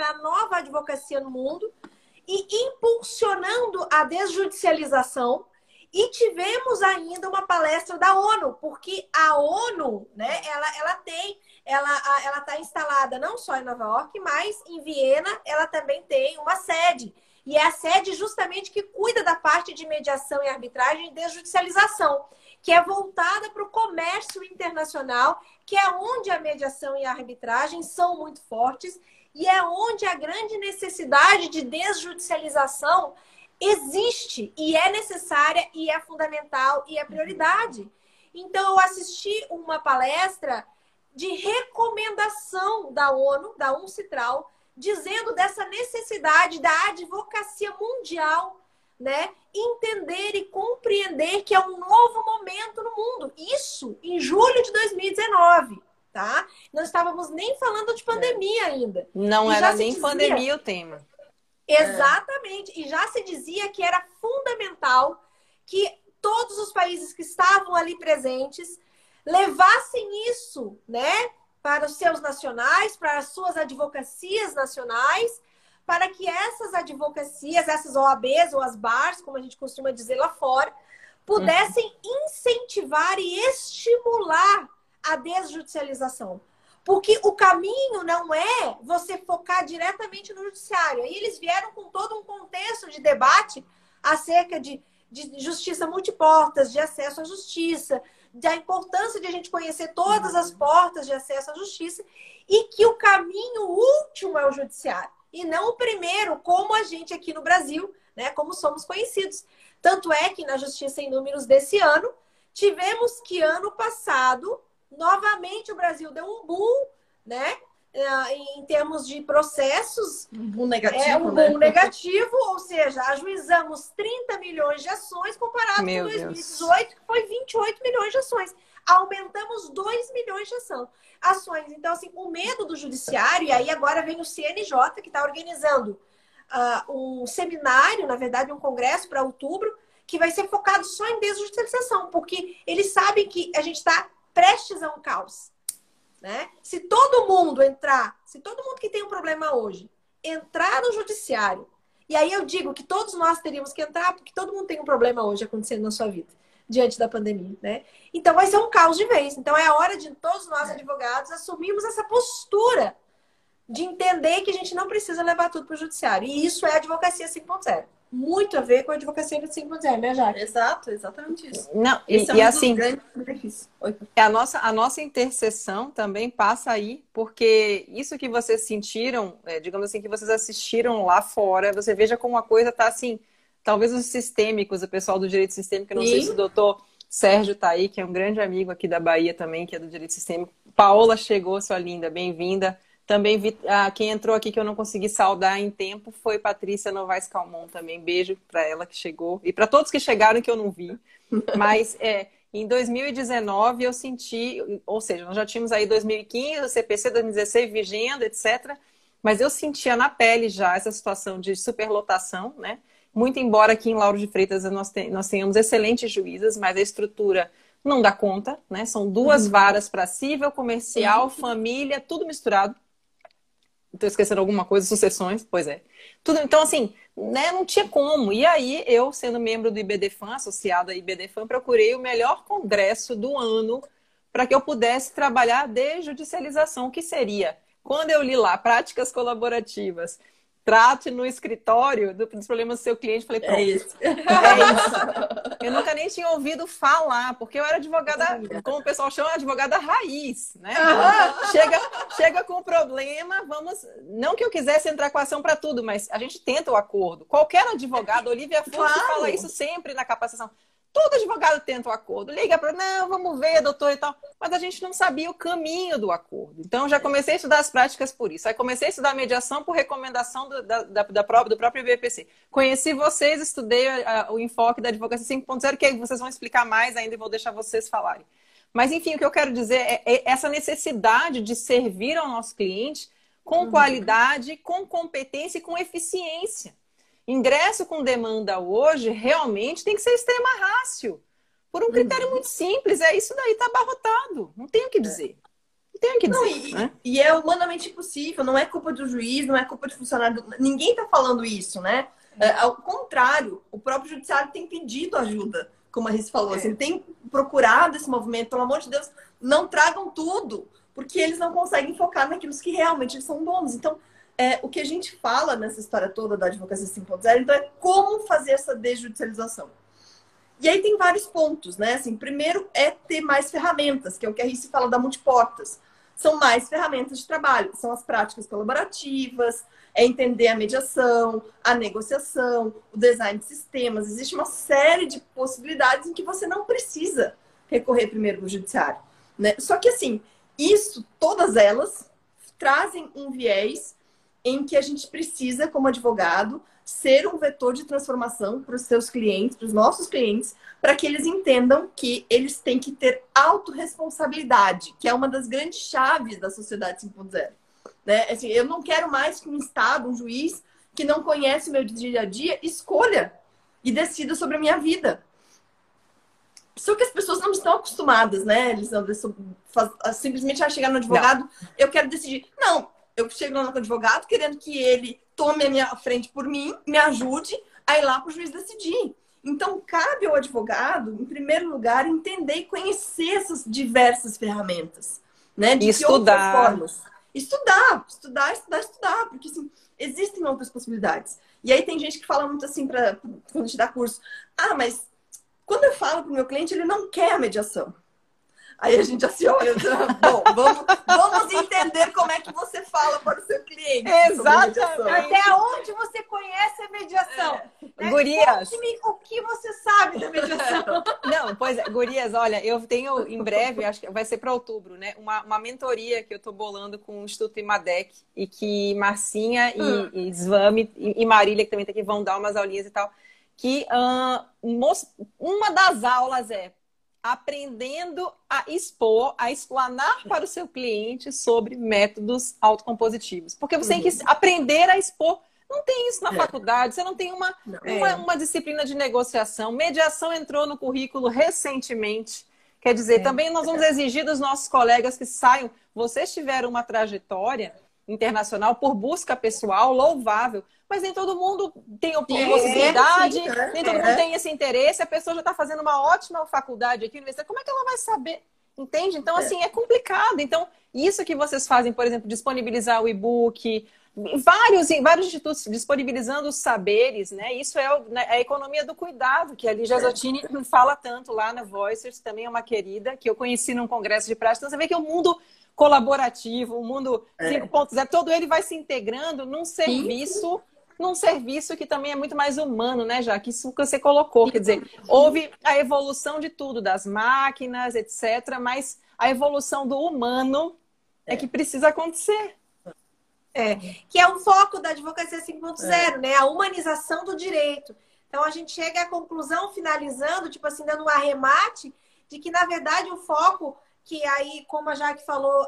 S3: a nova advocacia no mundo e impulsionando a desjudicialização. E tivemos ainda uma palestra da ONU, porque a ONU, né, ela, ela tem, ela ela está instalada não só em Nova York, mas em Viena ela também tem uma sede. E é a sede justamente que cuida da parte de mediação e arbitragem e desjudicialização, que é voltada para o comércio internacional, que é onde a mediação e a arbitragem são muito fortes e é onde a grande necessidade de desjudicialização existe e é necessária e é fundamental e é prioridade. Então eu assisti uma palestra de recomendação da ONU, da UNCITRAL, dizendo dessa necessidade da advocacia mundial, né, entender e compreender que é um novo momento no mundo. Isso em julho de 2019, tá? Não estávamos nem falando de pandemia é. ainda.
S1: Não e era nem dizia... pandemia o tema.
S3: Exatamente. É. E já se dizia que era fundamental que todos os países que estavam ali presentes levassem isso, né, para os seus nacionais, para as suas advocacias nacionais, para que essas advocacias, essas OABs ou as BARs, como a gente costuma dizer lá fora, pudessem uhum. incentivar e estimular a desjudicialização. Porque o caminho não é você focar diretamente no judiciário. Aí eles vieram com todo um contexto de debate acerca de, de justiça multiportas, de acesso à justiça, da importância de a gente conhecer todas as portas de acesso à justiça e que o caminho último é o judiciário e não o primeiro, como a gente aqui no Brasil, né, como somos conhecidos. Tanto é que na Justiça em Números desse ano, tivemos que ano passado, novamente o Brasil deu um boom, né? Eh, em termos de processos.
S2: Um boom negativo.
S3: É um
S2: né?
S3: boom negativo, ou seja, ajuizamos 30 milhões de ações comparado Meu com 2018, Deus. que foi 28 milhões de ações. Aumentamos 2 milhões de ação ações. Então, assim, o medo do judiciário, e aí agora vem o CNJ, que está organizando uh, um seminário, na verdade, um congresso para outubro, que vai ser focado só em desjudicialização, porque eles sabem que a gente está prestes a um caos. Né? Se todo mundo entrar, se todo mundo que tem um problema hoje entrar no judiciário, e aí eu digo que todos nós teríamos que entrar, porque todo mundo tem um problema hoje acontecendo na sua vida diante da pandemia, né? Então vai ser um caos de vez. Então é a hora de todos nós advogados assumirmos essa postura de entender que a gente não precisa levar tudo para o judiciário. E isso é advocacia 5.0. Muito a ver com a advocacia 5.0, né, Jaque?
S2: Exato, exatamente isso.
S1: Não, Esse e, é um e assim, a nossa, a nossa intercessão também passa aí, porque isso que vocês sentiram, é, digamos assim, que vocês assistiram lá fora, você veja como a coisa está assim, talvez os sistêmicos, o pessoal do direito sistêmico, não Sim. sei se o doutor Sérgio está aí, que é um grande amigo aqui da Bahia também, que é do direito sistêmico. Paola chegou, sua linda, bem-vinda. Também vi, ah, quem entrou aqui que eu não consegui saudar em tempo foi Patrícia Novaes Calmon também. Beijo para ela que chegou e para todos que chegaram que eu não vi. Mas é, em 2019 eu senti, ou seja, nós já tínhamos aí 2015, o CPC 2016 vigendo, etc. Mas eu sentia na pele já essa situação de superlotação, né? Muito embora aqui em Lauro de Freitas nós, nós tenhamos excelentes juízas, mas a estrutura não dá conta, né? São duas uhum. varas para civil, comercial, família, tudo misturado. Estou esquecendo alguma coisa, sucessões, pois é. Tudo, então, assim, né, não tinha como. E aí, eu, sendo membro do IBDFAN, associado à IBDFAN, procurei o melhor congresso do ano para que eu pudesse trabalhar de judicialização, que seria, quando eu li lá, práticas colaborativas, trate no escritório dos problemas do seu cliente. Falei, é pronto. É isso. É isso. Eu nunca nem tinha ouvido falar, porque eu era advogada, como o pessoal chama, advogada raiz, né? Chega, chega com o problema, vamos. Não que eu quisesse entrar com a ação para tudo, mas a gente tenta o acordo. Qualquer advogado, Olivia Fonte claro. fala isso sempre na capacitação. Todo advogado tenta o acordo. Liga para, não, vamos ver, doutor e tal. Mas a gente não sabia o caminho do acordo. Então, já comecei a estudar as práticas por isso. Aí comecei a estudar mediação por recomendação do, da, da, da própria, do próprio IBPC. Conheci vocês, estudei a, o enfoque da advocacia 5.0, que aí vocês vão explicar mais ainda e vou deixar vocês falarem. Mas, enfim, o que eu quero dizer é, é essa necessidade de servir ao nosso cliente com uhum. qualidade, com competência e com eficiência. Ingresso com demanda hoje realmente tem que ser extrema rácio. Por um critério uhum. muito simples, é isso daí, tá abarrotado. Não tenho o que dizer. Não tenho o que dizer. Não,
S2: e, né? e, é humanamente impossível, não é culpa do juiz, não é culpa de funcionário. Ninguém está falando isso, né? É, ao contrário, o próprio judiciário tem pedido ajuda, como a Riz falou, é. assim, tem procurado esse movimento, pelo amor de Deus, não tragam tudo, porque eles não conseguem focar naquilo que realmente são bons. Então, é, o que a gente fala nessa história toda da advocacia 5.0, então é como fazer essa desjudicialização. E aí tem vários pontos, né? Assim, primeiro é ter mais ferramentas, que é o que a Rice fala da multiportas. São mais ferramentas de trabalho, são as práticas colaborativas, é entender a mediação, a negociação, o design de sistemas. Existe uma série de possibilidades em que você não precisa recorrer primeiro no judiciário. Né? Só que assim, isso, todas elas, trazem um viés em que a gente precisa, como advogado, ser um vetor de transformação para os seus clientes, para os nossos clientes, para que eles entendam que eles têm que ter autorresponsabilidade, que é uma das grandes chaves da sociedade 5.0. Né? Assim, eu não quero mais que um Estado, um juiz que não conhece o meu dia a dia, escolha e decida sobre a minha vida. Só que as pessoas não estão acostumadas, né, Lisandra? Simplesmente a chegar no advogado, não. eu quero decidir. Não, eu chego lá no advogado querendo que ele tome a minha frente por mim, me ajude a ir lá para o juiz decidir. Então, cabe ao advogado, em primeiro lugar, entender e conhecer essas diversas ferramentas. Né?
S1: De estudar. formas.
S2: Estudar, estudar, estudar, estudar, porque assim, existem outras possibilidades. E aí tem gente que fala muito assim para quando a gente dá curso: ah, mas quando eu falo para o meu cliente, ele não quer a mediação. Aí a gente assim, olha, bom, vamos, vamos entender como é que você fala para o seu cliente.
S3: Exatamente. Até onde você conhece a mediação.
S1: É. Né? Gurias.
S3: o que você sabe da mediação.
S1: Não, pois é, Gurias, olha, eu tenho em breve, acho que vai ser para outubro, né? Uma, uma mentoria que eu estou bolando com o Instituto Imadec e que Marcinha hum. e, e Svame e, e Marília, que também está aqui, vão dar umas aulinhas e tal. Que uh, uma das aulas é aprendendo a expor, a explanar para o seu cliente sobre métodos autocompositivos. Porque você uhum. tem que uhum. aprender a expor. Não tem isso na é. faculdade, você não tem uma, uma, é. uma, disciplina de negociação. Mediação entrou no currículo recentemente. Quer dizer, é. também nós vamos exigir dos nossos colegas que saiam. Vocês tiveram uma trajetória internacional por busca pessoal louvável, mas nem todo mundo tem possibilidade, é, nem todo mundo é. tem esse interesse, a pessoa já está fazendo uma ótima faculdade aqui, universidade, como é que ela vai saber? Entende? Então, é. assim, é complicado. Então, isso que vocês fazem, por exemplo, disponibilizar o e-book, vários, vários institutos disponibilizando os saberes, né? Isso é né, a economia do cuidado, que a Lígia Zottini fala tanto lá na Voicers, também é uma querida, que eu conheci num congresso de prática. Então, você vê que o mundo colaborativo, o mundo é. 5.0, todo ele vai se integrando num serviço, num serviço que também é muito mais humano, né, já que isso que você colocou, quer dizer, houve a evolução de tudo, das máquinas, etc, mas a evolução do humano é, é que precisa acontecer.
S3: É, que é o foco da advocacia 5.0, é. né? A humanização do direito. Então a gente chega à conclusão, finalizando, tipo assim, dando um arremate, de que, na verdade, o foco que aí, como a Jaque falou,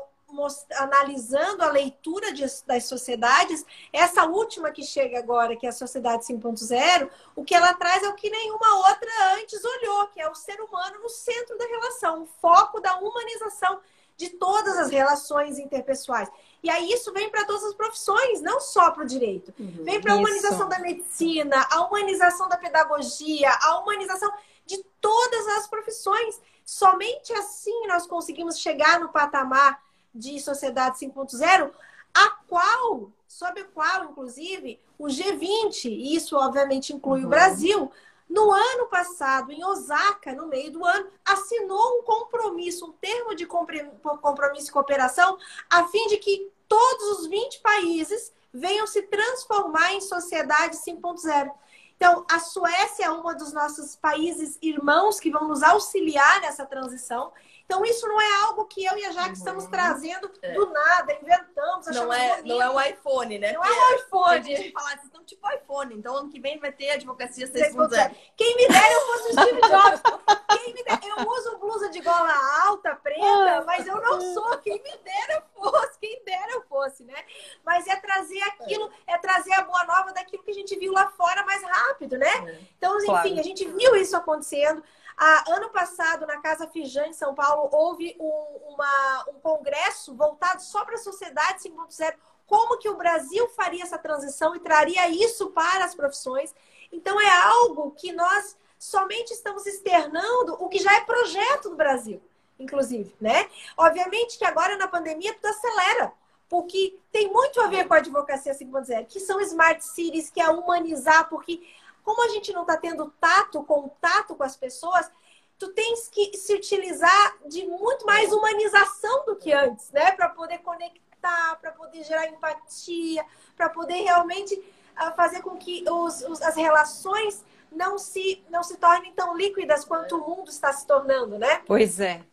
S3: analisando a leitura de, das sociedades, essa última que chega agora, que é a Sociedade 5.0, o que ela traz é o que nenhuma outra antes olhou, que é o ser humano no centro da relação, o foco da humanização de todas as relações interpessoais. E aí isso vem para todas as profissões, não só para o direito. Uhum, vem para a humanização da medicina, a humanização da pedagogia, a humanização de todas as profissões. Somente assim nós conseguimos chegar no patamar de sociedade 5.0, a qual, sob o qual, inclusive, o G20, e isso obviamente inclui uhum. o Brasil, no ano passado, em Osaka, no meio do ano, assinou um compromisso, um termo de compromisso e cooperação, a fim de que todos os 20 países venham se transformar em sociedade 5.0. Então, a Suécia é um dos nossos países irmãos que vão nos auxiliar nessa transição. Então, isso não é algo que eu e a Jaque uhum. estamos trazendo é. do nada, inventamos,
S2: não é, Não é o iPhone, né?
S3: Não é o iPhone. A
S2: gente falar, vocês estão tipo iPhone, então ano que vem vai ter advocacia 6.0.
S3: Quem me dera eu fosse o Steve Jobs. Quem me dera, eu uso blusa de gola alta, preta, mas eu não sou. Quem me dera eu fosse, quem dera eu fosse, né? Mas é trazer aquilo, é trazer a boa nova daquilo que a gente viu lá fora mais rápido, né? É. Então, enfim, claro. a gente viu isso acontecendo. Ah, ano passado, na Casa Fijan, em São Paulo, houve um, uma, um congresso voltado só para a sociedade 5.0. Como que o Brasil faria essa transição e traria isso para as profissões? Então, é algo que nós somente estamos externando o que já é projeto do Brasil, inclusive, né? Obviamente que agora na pandemia tudo acelera, porque tem muito a ver com a advocacia 5.0, que são smart cities, que é humanizar, porque como a gente não está tendo tato, contato com as pessoas, tu tens que se utilizar de muito mais humanização do que antes, né? Para poder conectar, para poder gerar empatia, para poder realmente uh, fazer com que os, os, as relações não se, não se tornem tão líquidas quanto o mundo está se tornando, né?
S1: Pois é.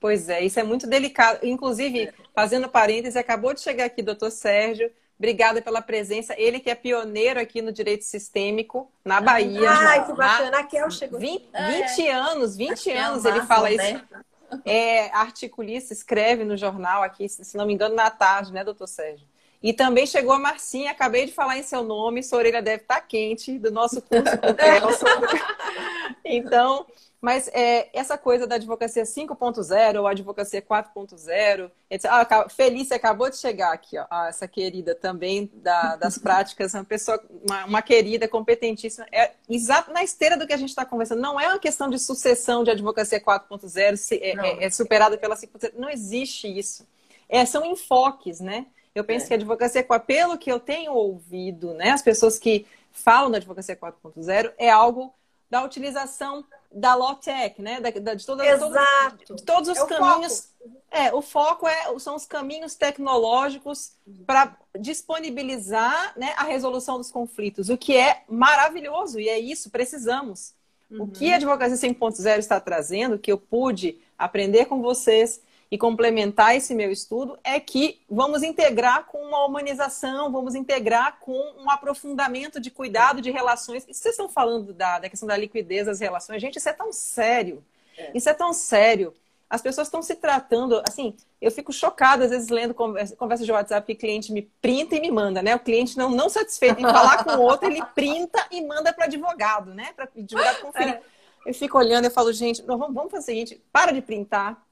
S1: Pois é, isso é muito delicado. Inclusive, fazendo parênteses, acabou de chegar aqui doutor Sérgio. Obrigada pela presença. Ele que é pioneiro aqui no direito sistêmico, na Bahia.
S3: Ai, que bacana. A Kel chegou.
S1: 20, 20 é. anos, 20 é anos ele fala né? isso. É articulista, escreve no jornal aqui, se não me engano, na tarde, né, doutor Sérgio? E também chegou a Marcinha, acabei de falar em seu nome, sua orelha deve estar quente, do nosso curso com o então, mas é, essa coisa da advocacia 5.0 ou advocacia 4.0, ah, Felícia acabou de chegar aqui, ó, ah, essa querida também da, das práticas, uma pessoa, uma, uma querida, competentíssima, é exato na esteira do que a gente está conversando. Não é uma questão de sucessão de advocacia 4.0, é, é, é superada pela 5.0, não existe isso. É, são enfoques, né? Eu penso é. que a advocacia, pelo que eu tenho ouvido, né, as pessoas que falam da advocacia 4.0, é algo da utilização da Lotec, né? Da, da, de, todas,
S3: Exato.
S1: Todos, de todos os é caminhos. Foco. É, o foco é, são os caminhos tecnológicos para disponibilizar né, a resolução dos conflitos, o que é maravilhoso, e é isso, precisamos. Uhum. O que a Advocacia 5.0 está trazendo, que eu pude aprender com vocês, e complementar esse meu estudo é que vamos integrar com uma humanização, vamos integrar com um aprofundamento de cuidado de relações. E vocês estão falando da, da questão da liquidez das relações, gente, isso é tão sério. É. Isso é tão sério. As pessoas estão se tratando, assim, eu fico chocada às vezes lendo conversas conversa de WhatsApp que o cliente me printa e me manda, né? O cliente não, não satisfeito em falar com o outro, ele printa e manda para advogado, né? Para advogado conferir. É. Eu fico olhando e falo, gente, vamos fazer o seguinte, para de printar,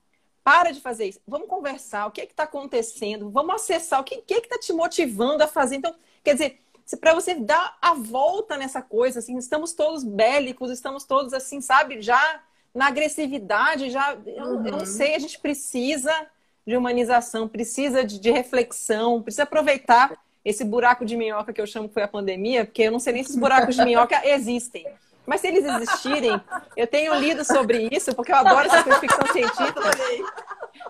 S1: para de fazer isso. Vamos conversar. O que é está acontecendo? Vamos acessar. O que é está te motivando a fazer? Então, quer dizer, para você dar a volta nessa coisa, assim, estamos todos bélicos, estamos todos assim, sabe, já na agressividade, já. Eu, uhum. eu não uhum. sei, a gente precisa de humanização, precisa de, de, reflexão, precisa aproveitar esse buraco de minhoca que eu chamo que foi a pandemia, porque eu não sei nem se os buracos de minhoca existem. Mas se eles existirem, eu tenho lido sobre isso, porque eu adoro essa ficção científica.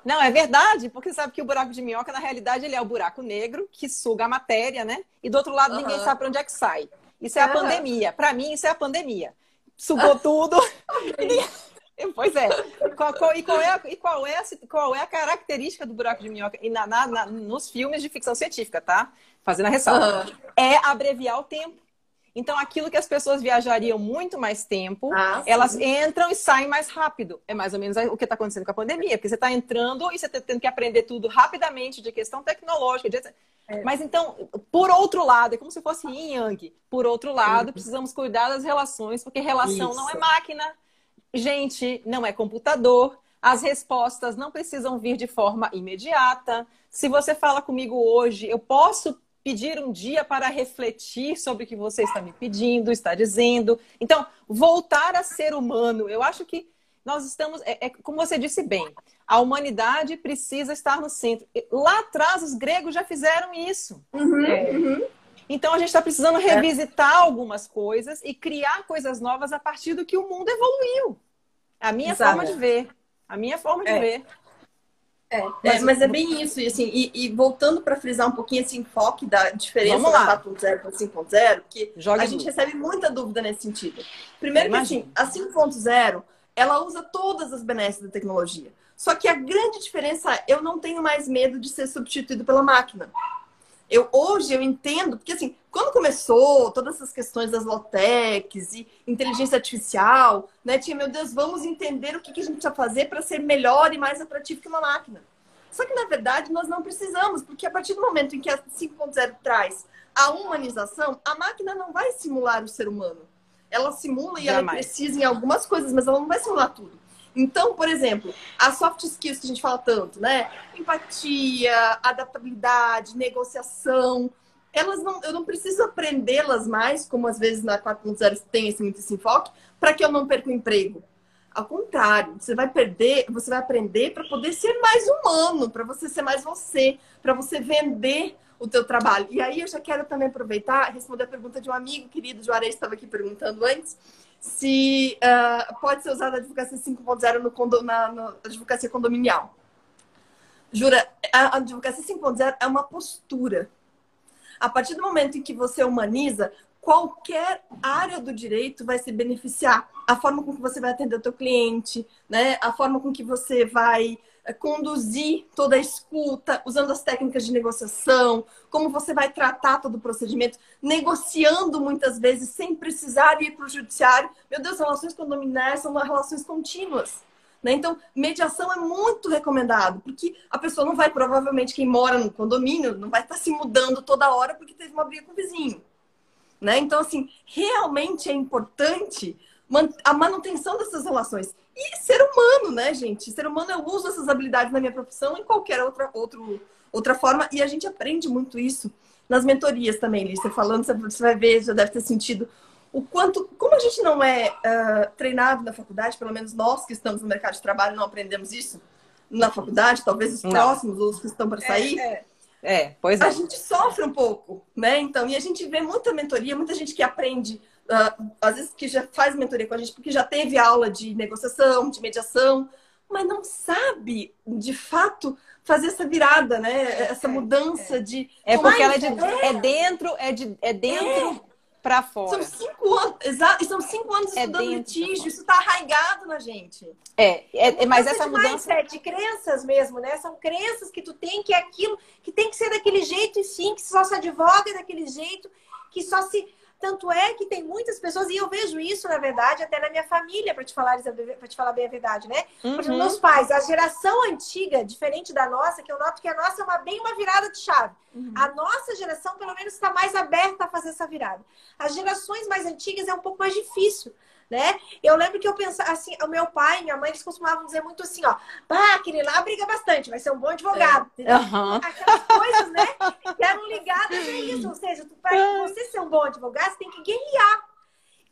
S1: Não, é verdade, porque sabe que o buraco de minhoca, na realidade, ele é o buraco negro que suga a matéria, né? E do outro lado, uhum. ninguém sabe para onde é que sai. Isso é a pandemia. Para mim, isso é a pandemia. Sugou tudo. pois é. Qual, qual, e, qual é, a, e qual, é a, qual é a característica do buraco de minhoca? E na, na, na, nos filmes de ficção científica, tá? Fazendo a ressalva. Uhum. É abreviar o tempo. Então, aquilo que as pessoas viajariam muito mais tempo, ah, elas entram e saem mais rápido. É mais ou menos o que está acontecendo com a pandemia, porque você está entrando e você está tendo que aprender tudo rapidamente de questão tecnológica. De... É. Mas então, por outro lado, é como se fosse yin yang. Por outro lado, uhum. precisamos cuidar das relações, porque relação Isso. não é máquina, gente não é computador. As respostas não precisam vir de forma imediata. Se você fala comigo hoje, eu posso pedir um dia para refletir sobre o que você está me pedindo, está dizendo. Então, voltar a ser humano. Eu acho que nós estamos, é, é, como você disse bem, a humanidade precisa estar no centro. Lá atrás, os gregos já fizeram isso. Uhum, é. uhum. Então, a gente está precisando revisitar algumas coisas e criar coisas novas a partir do que o mundo evoluiu. A minha Exato. forma de ver. A minha forma de é. ver.
S2: É, mas, é, mas é bem isso. E, assim, e, e voltando para frisar um pouquinho esse enfoque da diferença da 4.0 para 5.0, porque Joga a gente recebe muita dúvida nesse sentido. Primeiro que assim, a 5.0, ela usa todas as benesses da tecnologia. Só que a grande diferença é eu não tenho mais medo de ser substituído pela máquina. Eu, hoje eu entendo, porque assim, quando começou todas essas questões das low-techs e inteligência artificial, né, tinha, meu Deus, vamos entender o que, que a gente precisa fazer para ser melhor e mais atrativo que uma máquina. Só que, na verdade, nós não precisamos, porque a partir do momento em que a 5.0 traz a humanização, a máquina não vai simular o ser humano. Ela simula e Jamais. ela precisa em algumas coisas, mas ela não vai simular tudo. Então, por exemplo, as soft skills que a gente fala tanto, né? Empatia, adaptabilidade, negociação, elas não, eu não preciso aprendê-las mais, como às vezes na 4.0 tem esse, muito esse enfoque, para que eu não perca o emprego. Ao contrário, você vai perder, você vai aprender para poder ser mais humano, para você ser mais você, para você vender o teu trabalho. E aí eu já quero também aproveitar responder a pergunta de um amigo querido, Juarez estava aqui perguntando antes, se uh, pode ser usada a advocacia 5.0 no condo, na, na advocacia condominial. Jura, a advocacia 5.0 é uma postura. A partir do momento em que você humaniza, qualquer área do direito vai se beneficiar. A forma com que você vai atender o teu cliente, né? A forma com que você vai eh, conduzir toda a escuta, usando as técnicas de negociação, como você vai tratar todo o procedimento, negociando muitas vezes sem precisar ir para o judiciário. Meu Deus, relações condominiais são relações contínuas. Né? Então, mediação é muito recomendado, porque a pessoa não vai, provavelmente, quem mora no condomínio, não vai estar se mudando toda hora porque teve uma briga com o vizinho. Né? Então, assim, realmente é importante a manutenção dessas relações. E ser humano, né, gente? Ser humano, eu uso essas habilidades na minha profissão em qualquer outra, outro, outra forma. E a gente aprende muito isso nas mentorias também, Lícia. Falando, você vai ver, já deve ter sentido o quanto. Como a gente não é uh, treinado na faculdade, pelo menos nós que estamos no mercado de trabalho não aprendemos isso na faculdade, talvez os não. próximos, os que estão para é, sair.
S1: É, é. É, pois é.
S2: A gente sofre um pouco, né? Então, e a gente vê muita mentoria, muita gente que aprende uh, às vezes que já faz mentoria com a gente, porque já teve aula de negociação, de mediação, mas não sabe, de fato, fazer essa virada, né? Essa é, mudança
S1: é,
S2: de.
S1: É porque ela é, de, é dentro, é, de, é dentro é. Para fora.
S2: São cinco anos, exato, são cinco anos é estudando litígio, isso está arraigado na gente.
S1: É, é, mas essa mudança.
S3: É de crenças mesmo, né? São crenças que tu tem que é aquilo, que tem que ser daquele jeito, e sim, que só se advoga daquele jeito, que só se tanto é que tem muitas pessoas, e eu vejo isso, na verdade, até na minha família, para te falar, para te falar bem a verdade, né? Uhum. Porque meus pais, a geração antiga, diferente da nossa, que eu noto que a nossa é uma, bem uma virada de chave. Uhum. A nossa geração, pelo menos, está mais aberta a fazer essa virada. As gerações mais antigas é um pouco mais difícil né? Eu lembro que eu pensava assim, o meu pai e minha mãe, eles costumavam dizer muito assim, ó, bah, aquele lá briga bastante, vai ser um bom advogado.
S1: É. Uhum.
S3: Aquelas coisas, né, que eram ligadas a isso. Ou seja, para você ser um bom advogado, você tem que guerrear.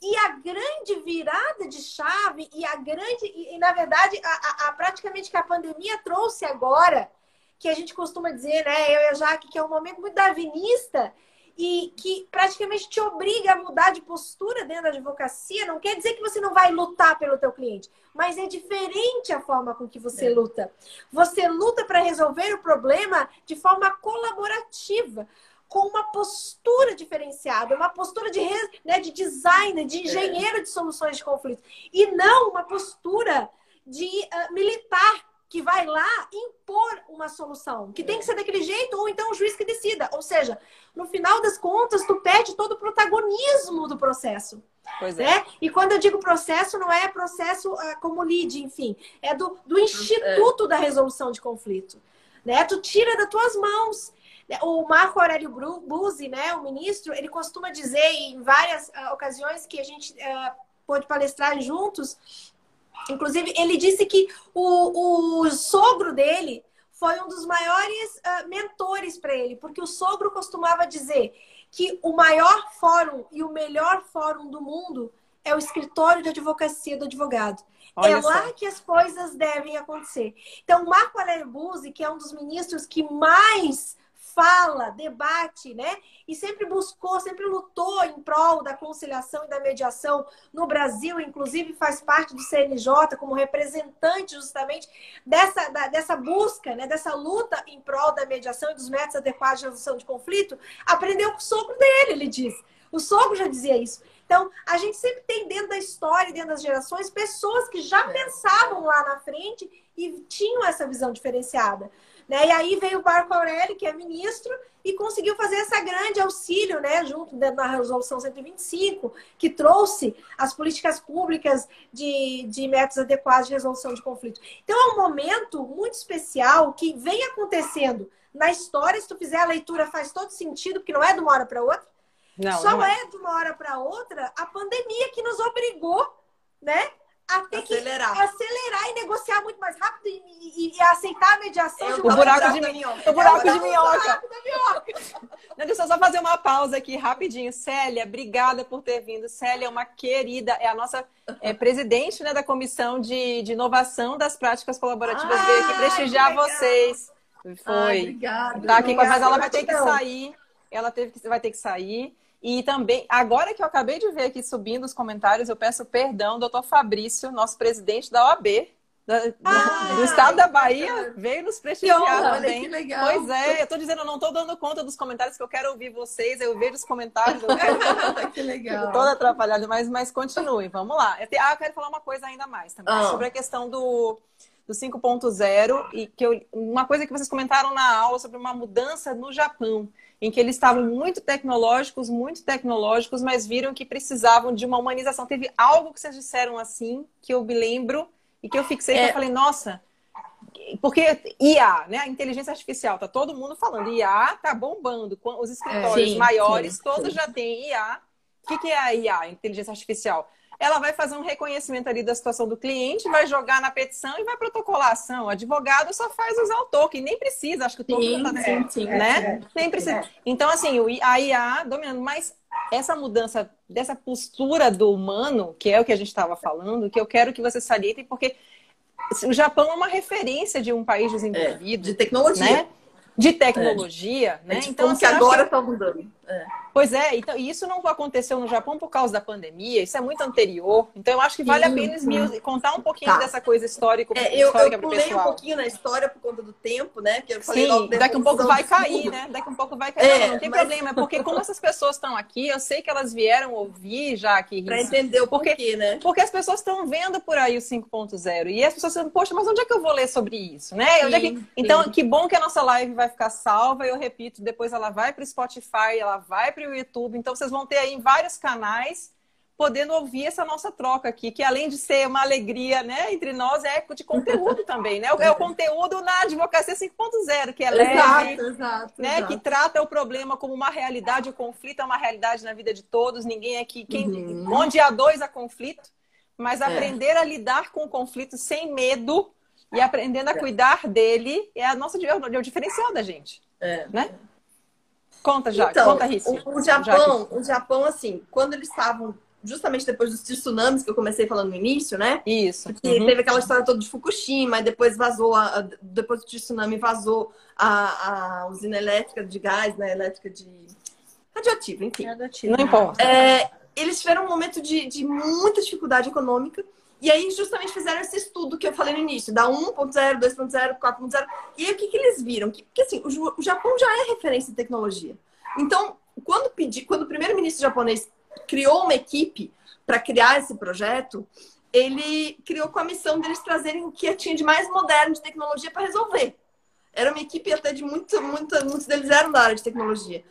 S3: E a grande virada de chave e a grande, e, e na verdade, a, a, a, praticamente que a pandemia trouxe agora, que a gente costuma dizer, né, eu e a Jaque, que é um momento muito darwinista, e que praticamente te obriga a mudar de postura dentro da advocacia, não quer dizer que você não vai lutar pelo teu cliente, mas é diferente a forma com que você é. luta. Você luta para resolver o problema de forma colaborativa, com uma postura diferenciada, uma postura de, né, de designer, de é. engenheiro de soluções de conflitos, e não uma postura de uh, militar que vai lá impor uma solução, que tem que ser daquele jeito, ou então o juiz que decida. Ou seja, no final das contas, tu perde todo o protagonismo do processo.
S1: Pois
S3: é. Né? E quando eu digo processo, não é processo uh, como lead, enfim, é do, do instituto é. da resolução de conflito. Né? Tu tira das tuas mãos. O Marco Aurélio Buzzi, né, o ministro, ele costuma dizer em várias uh, ocasiões que a gente uh, pôde palestrar juntos Inclusive, ele disse que o, o sogro dele foi um dos maiores uh, mentores para ele, porque o sogro costumava dizer que o maior fórum e o melhor fórum do mundo é o escritório de advocacia do advogado. Olha é lá só. que as coisas devem acontecer. Então, Marco Aurélio Buzzi, que é um dos ministros que mais fala, debate, né? E sempre buscou, sempre lutou em prol da conciliação e da mediação no Brasil, inclusive faz parte do CNJ como representante justamente dessa, da, dessa busca, né? dessa luta em prol da mediação e dos métodos adequados de resolução de conflito, aprendeu com o sogro dele, ele disse. O sogro já dizia isso. Então, a gente sempre tem dentro da história, dentro das gerações, pessoas que já pensavam lá na frente e tinham essa visão diferenciada. Né? E aí veio o Marco Aurélio, que é ministro, e conseguiu fazer essa grande auxílio, né, junto da resolução 125, que trouxe as políticas públicas de, de métodos adequados de resolução de conflito. Então é um momento muito especial que vem acontecendo na história. Se tu fizer a leitura, faz todo sentido, porque não é de uma hora para outra. Não, Só não é. é de uma hora para outra a pandemia que nos obrigou, né, a ter acelerar. que acelerar e negociar muito mais rápido e, e, e aceitar a mediação
S1: eu, de o buraco de minhoca. O buraco de minhoca. Não, deixa eu só fazer uma pausa aqui rapidinho. Célia, obrigada por ter vindo. Célia é uma querida, é a nossa é, presidente né, da comissão de, de inovação das práticas colaborativas. Ah, veio aqui prestigiar vocês. Foi. Ai,
S2: obrigada.
S1: Tá aqui, mas ela vai ter que sair. Ela teve que, vai ter que sair. E também, agora que eu acabei de ver aqui subindo os comentários, eu peço perdão, doutor Fabrício, nosso presidente da OAB, da, ah, do estado da Bahia veio nos prestigiar também.
S2: legal.
S1: Pois é, eu tô dizendo, eu não tô dando conta dos comentários que eu quero ouvir vocês, eu vejo os comentários, eu
S2: que legal.
S1: Tô toda atrapalhada, mas, mas continuem, vamos lá. Ah, eu quero falar uma coisa ainda mais também, ah. sobre a questão do, do 5.0 e que eu... uma coisa que vocês comentaram na aula sobre uma mudança no Japão em que eles estavam muito tecnológicos, muito tecnológicos, mas viram que precisavam de uma humanização. Teve algo que vocês disseram assim, que eu me lembro, e que eu fixei é... que eu falei, nossa, porque IA, né? A inteligência artificial, tá todo mundo falando. IA tá bombando. Os escritórios é, sim, maiores, sim, todos sim. já têm IA. O que, que é a IA, inteligência artificial? Ela vai fazer um reconhecimento ali da situação do cliente, vai jogar na petição e vai protocolar a ação. O advogado só faz usar o token, nem precisa, acho que o token sim, tá sim, sim, né? É, nem precisa. É. Então, assim, a IA dominando, mas essa mudança dessa postura do humano, que é o que a gente estava falando, que eu quero que vocês salientem, porque o Japão é uma referência de um país desenvolvido.
S2: É, de tecnologia.
S1: Né? De tecnologia, é. né?
S2: É então, que agora está mudando.
S1: É. Pois é, então, e isso não aconteceu no Japão por causa da pandemia, isso é muito anterior. Então, eu acho que vale sim, a pena contar um pouquinho tá. dessa coisa histórica,
S2: é, eu, histórica eu pulei um pouquinho na história por conta do tempo, né?
S1: Que eu falei sim, daqui um pouco vai cair, né? Daqui um pouco vai cair. É, não, não tem mas... problema, é porque como essas pessoas estão aqui, eu sei que elas vieram ouvir já aqui.
S2: Para entender o porque, porquê, né?
S1: Porque as pessoas estão vendo por aí o 5.0 e as pessoas dizem, poxa, mas onde é que eu vou ler sobre isso, né? Sim, é que... Então, que bom que a nossa live vai ficar salva, eu repito, depois ela vai para o Spotify, ela vai para o YouTube. Então, vocês vão ter aí em vários canais podendo ouvir essa nossa troca aqui, que além de ser uma alegria né, entre nós, é de conteúdo também, né? É o conteúdo na advocacia 5.0, que é leve,
S2: exato, exato,
S1: né?
S2: Exato.
S1: Que trata o problema como uma realidade, o conflito é uma realidade na vida de todos, ninguém aqui, quem, uhum. onde há dois há conflito, mas é. aprender a lidar com o conflito sem medo e aprendendo a cuidar dele é a nossa é o diferencial da gente,
S2: é.
S1: né? Conta, já.
S2: Então,
S1: Conta,
S2: O, o Japão, o Japão, assim, quando eles estavam justamente depois dos tsunamis que eu comecei falando no início, né?
S1: Isso.
S2: Porque uhum. teve aquela história toda de Fukushima, e depois vazou, a, depois do tsunami vazou a, a usina elétrica de gás, né? Elétrica de. radioativa, enfim.
S1: Radioativa. Não importa.
S2: É, eles tiveram um momento de, de muita dificuldade econômica. E aí, justamente, fizeram esse que falei no início, da 1.0, 2.0, 4.0. E aí, o que, que eles viram? Que, porque, assim, o, o Japão já é referência em tecnologia. Então, quando, pedi, quando o primeiro-ministro japonês criou uma equipe para criar esse projeto, ele criou com a missão deles trazerem o que tinha de mais moderno de tecnologia para resolver. Era uma equipe até de muito, muito, muitos deles eram da área de tecnologia.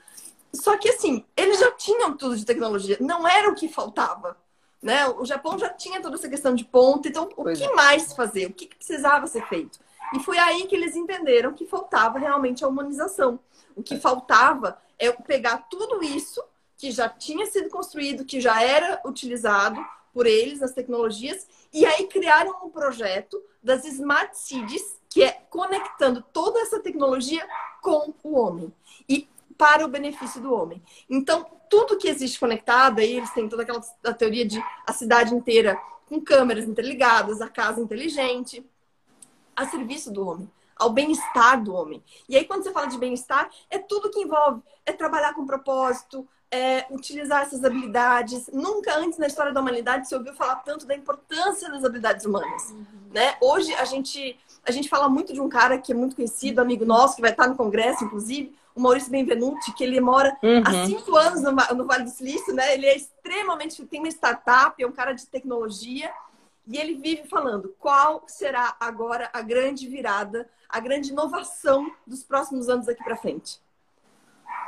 S2: Só que, assim, eles já tinham tudo de tecnologia, não era o que faltava. Né? O Japão já tinha toda essa questão de ponto, então o pois que é. mais fazer? O que precisava ser feito? E foi aí que eles entenderam que faltava realmente a humanização. O que faltava é pegar tudo isso que já tinha sido construído, que já era utilizado por eles nas tecnologias, e aí criaram um projeto das Smart Cities, que é conectando toda essa tecnologia com o homem e para o benefício do homem. Então, tudo que existe conectado, aí eles têm toda aquela teoria de a cidade inteira com câmeras interligadas, a casa inteligente, a serviço do homem, ao bem-estar do homem. E aí, quando você fala de bem-estar, é tudo que envolve, é trabalhar com propósito, é utilizar essas habilidades. Nunca antes na história da humanidade se ouviu falar tanto da importância das habilidades humanas. Uhum. Né? Hoje a gente, a gente fala muito de um cara que é muito conhecido, amigo nosso, que vai estar no congresso, inclusive, o Maurício Benvenuti, que ele mora uhum. há cinco anos no, no, Vale do Silício, né? Ele é extremamente, tem uma startup, é um cara de tecnologia, e ele vive falando qual será agora a grande virada, a grande inovação dos próximos anos aqui para frente.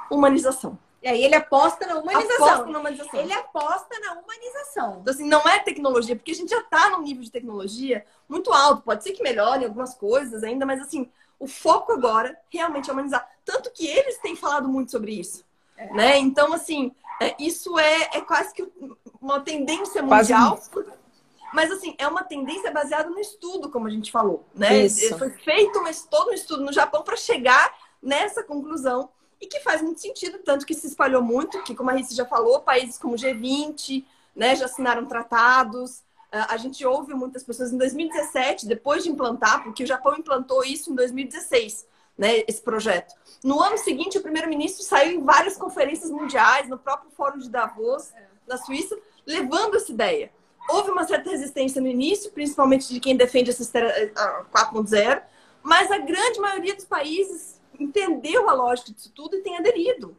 S2: Humanização.
S3: E aí ele aposta na humanização.
S2: Aposta na humanização.
S3: Ele aposta na humanização.
S2: Então, assim, não é tecnologia, porque a gente já está num nível de tecnologia muito alto. Pode ser que melhore algumas coisas ainda, mas assim, o foco agora realmente é humanizar. Tanto que eles têm falado muito sobre isso. É. Né? Então, assim, é, isso é, é quase que uma tendência mundial. Mas, assim, é uma tendência baseada no estudo, como a gente falou. Né?
S1: Isso.
S2: Foi feito todo um estudo no Japão para chegar nessa conclusão e que faz muito sentido, tanto que se espalhou muito, que, como a Rita já falou, países como o G20 né, já assinaram tratados. Ah, a gente ouve muitas pessoas em 2017, depois de implantar, porque o Japão implantou isso em 2016, né, esse projeto. No ano seguinte, o primeiro-ministro saiu em várias conferências mundiais, no próprio Fórum de Davos, na Suíça, levando essa ideia. houve uma certa resistência no início, principalmente de quem defende a 4.0, mas a grande maioria dos países entendeu a lógica disso tudo e tem aderido.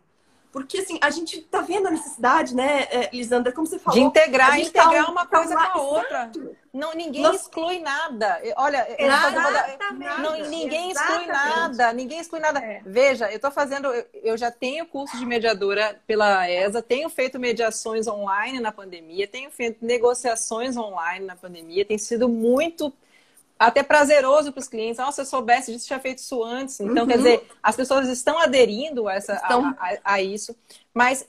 S2: Porque, assim, a gente tá vendo a necessidade, né, é, Lisandra, como você falou...
S1: De integrar, integrar tá, uma coisa tá com a outra. Não, ninguém exclui nada. Olha,
S3: Exatamente.
S1: Não, ninguém Exatamente. exclui nada. Ninguém exclui nada. É. Veja, eu tô fazendo... Eu já tenho curso de mediadora pela ESA, tenho feito mediações online na pandemia, tenho feito negociações online na pandemia, tem sido muito até prazeroso para os clientes. Nossa, se eu soubesse disso, tinha feito isso antes. Então, uhum. quer dizer, as pessoas estão aderindo a, essa, estão... A, a, a, isso. Mas,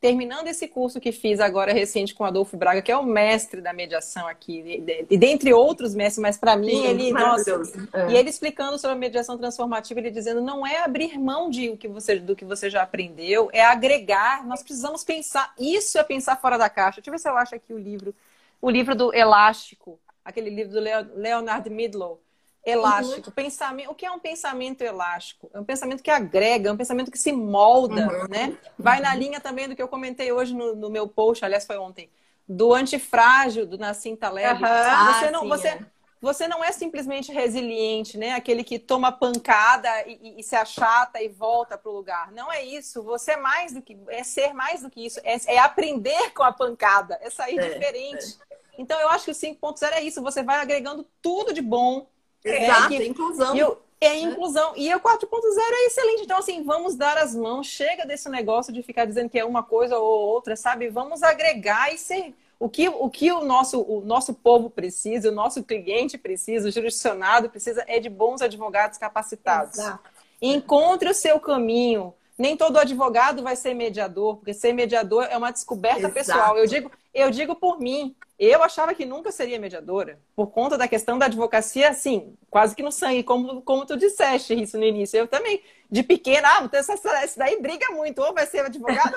S1: terminando esse curso que fiz agora recente com o Adolfo Braga, que é o mestre da mediação aqui, e dentre outros mestres, mas para mim, Sim, ele. Nossa, é. E ele explicando sobre a mediação transformativa, ele dizendo: não é abrir mão de o que você, do que você já aprendeu, é agregar. Nós precisamos pensar. Isso é pensar fora da caixa. Deixa eu ver se eu acho aqui o livro. O livro do Elástico aquele livro do Leonard Midlow, elástico. Uhum. Pensamento, o que é um pensamento elástico? É um pensamento que agrega, é um pensamento que se molda, uhum. né? Vai na linha também do que eu comentei hoje no, no meu post, aliás, foi ontem, do antifrágil do Nassim Taleb. Uhum. Você não, ah, você, é. você não é simplesmente resiliente, né? Aquele que toma pancada e, e, e se achata e volta para o lugar. Não é isso. Você é mais do que é ser mais do que isso. É, é aprender com a pancada. É sair é, diferente. É. Então, eu acho que o 5.0 é isso, você vai agregando tudo de bom.
S2: É, Exato, é, que, inclusão.
S1: Eu, é inclusão. E o 4.0 é excelente. Então, assim, vamos dar as mãos. Chega desse negócio de ficar dizendo que é uma coisa ou outra, sabe? Vamos agregar e ser. O que o, que o, nosso, o nosso povo precisa, o nosso cliente precisa, o jurisdicionado precisa é de bons advogados capacitados. Exato. Encontre o seu caminho. Nem todo advogado vai ser mediador, porque ser mediador é uma descoberta Exato. pessoal. Eu digo, eu digo por mim. Eu achava que nunca seria mediadora, por conta da questão da advocacia, assim, quase que no sangue, como, como tu disseste isso no início. Eu também, de pequena, ah, essa, essa daí briga muito, ou vai ser advogada,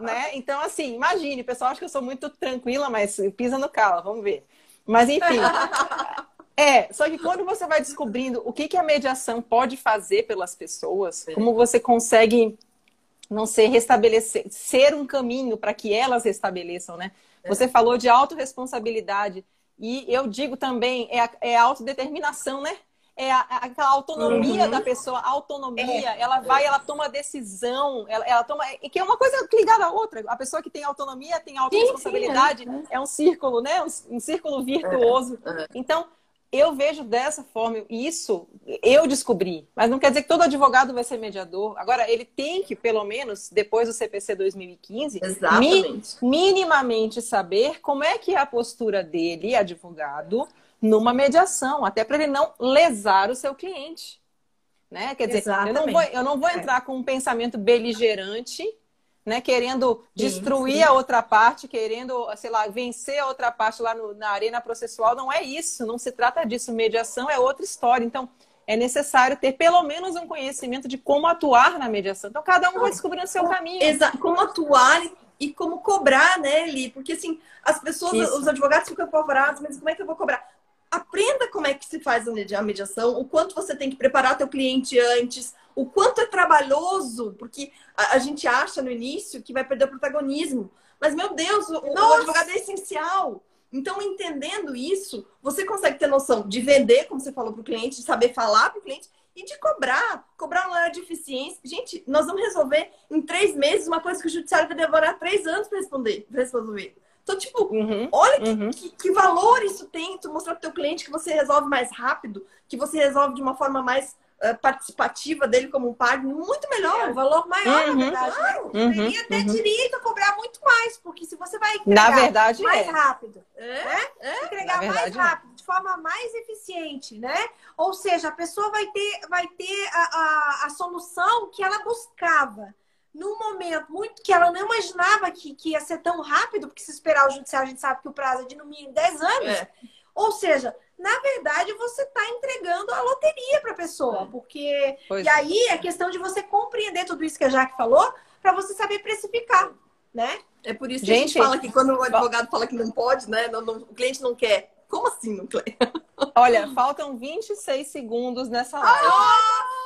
S1: né? Então, assim, imagine, o pessoal acha que eu sou muito tranquila, mas pisa no calo, vamos ver. Mas, enfim. É, só que quando você vai descobrindo o que, que a mediação pode fazer pelas pessoas, como você consegue não ser restabelecer, ser um caminho para que elas restabeleçam, né? Você falou de autorresponsabilidade. E eu digo também, é a, é a autodeterminação, né? É a, a, aquela autonomia uhum. da pessoa, a autonomia, é. ela vai, ela toma decisão, ela, ela toma. E que é uma coisa ligada à outra. A pessoa que tem autonomia tem autorresponsabilidade, sim, sim, é. é. um círculo, né? Um, um círculo virtuoso. É, é. Então, eu vejo dessa forma, isso eu descobri, mas não quer dizer que todo advogado vai ser mediador. Agora, ele tem que, pelo menos, depois do CPC 2015, mi, minimamente saber como é que é a postura dele, advogado, numa mediação, até para ele não lesar o seu cliente. Né? Quer dizer, eu não, vou, eu não vou é. entrar com um pensamento beligerante né, querendo destruir sim, sim. a outra parte, querendo, sei lá, vencer a outra parte lá no, na arena processual. Não é isso, não se trata disso. Mediação é outra história. Então, é necessário ter pelo menos um conhecimento de como atuar na mediação. Então, cada um vai descobrindo o seu caminho.
S2: Exato, como atuar e como cobrar, né, Li? Porque, assim, as pessoas, isso. os advogados ficam apavorados, mas como é que eu vou cobrar? Aprenda como é que se faz a mediação, o quanto você tem que preparar teu cliente antes, o quanto é trabalhoso, porque a, a, gente acha no início que vai perder o protagonismo. Mas, meu Deus, o, o advogado é essencial. Então, entendendo isso, você consegue ter noção de vender, como você falou para o cliente, de saber falar para o cliente e de cobrar. Cobrar uma de eficiência. Gente, nós vamos resolver em três meses uma coisa que o judiciário vai demorar três anos para responder, para resolver. Então, tipo, uhum, olha que, uhum. que, que, valor isso tem, tu mostrar para o teu cliente que você resolve mais rápido, que você resolve de uma forma mais participativa dele como um par muito melhor, um valor maior, uhum, na verdade. Claro, uhum, teria até uhum. direito a cobrar muito mais, porque se você vai
S1: entregar na verdade,
S3: mais
S1: é.
S3: rápido, é, né? é, entregar mais rápido, é. de forma mais eficiente, né? Ou seja, a pessoa vai ter, vai ter a, a, a solução que ela buscava num momento muito que ela não imaginava que, que ia ser tão rápido, porque se esperar o judiciário, a gente sabe que o prazo é de no mínimo 10 anos. É. Ou seja, na verdade, você está entregando a loteria para a pessoa. É. Porque. Pois e é. aí é questão de você compreender tudo isso que a Jaque falou, para você saber precificar, né?
S2: É por isso que gente, a gente fala que quando o advogado fala que não pode, né? Não, não, o cliente não quer. Como assim não quer?
S1: Olha, faltam 26 segundos nessa live. Ah!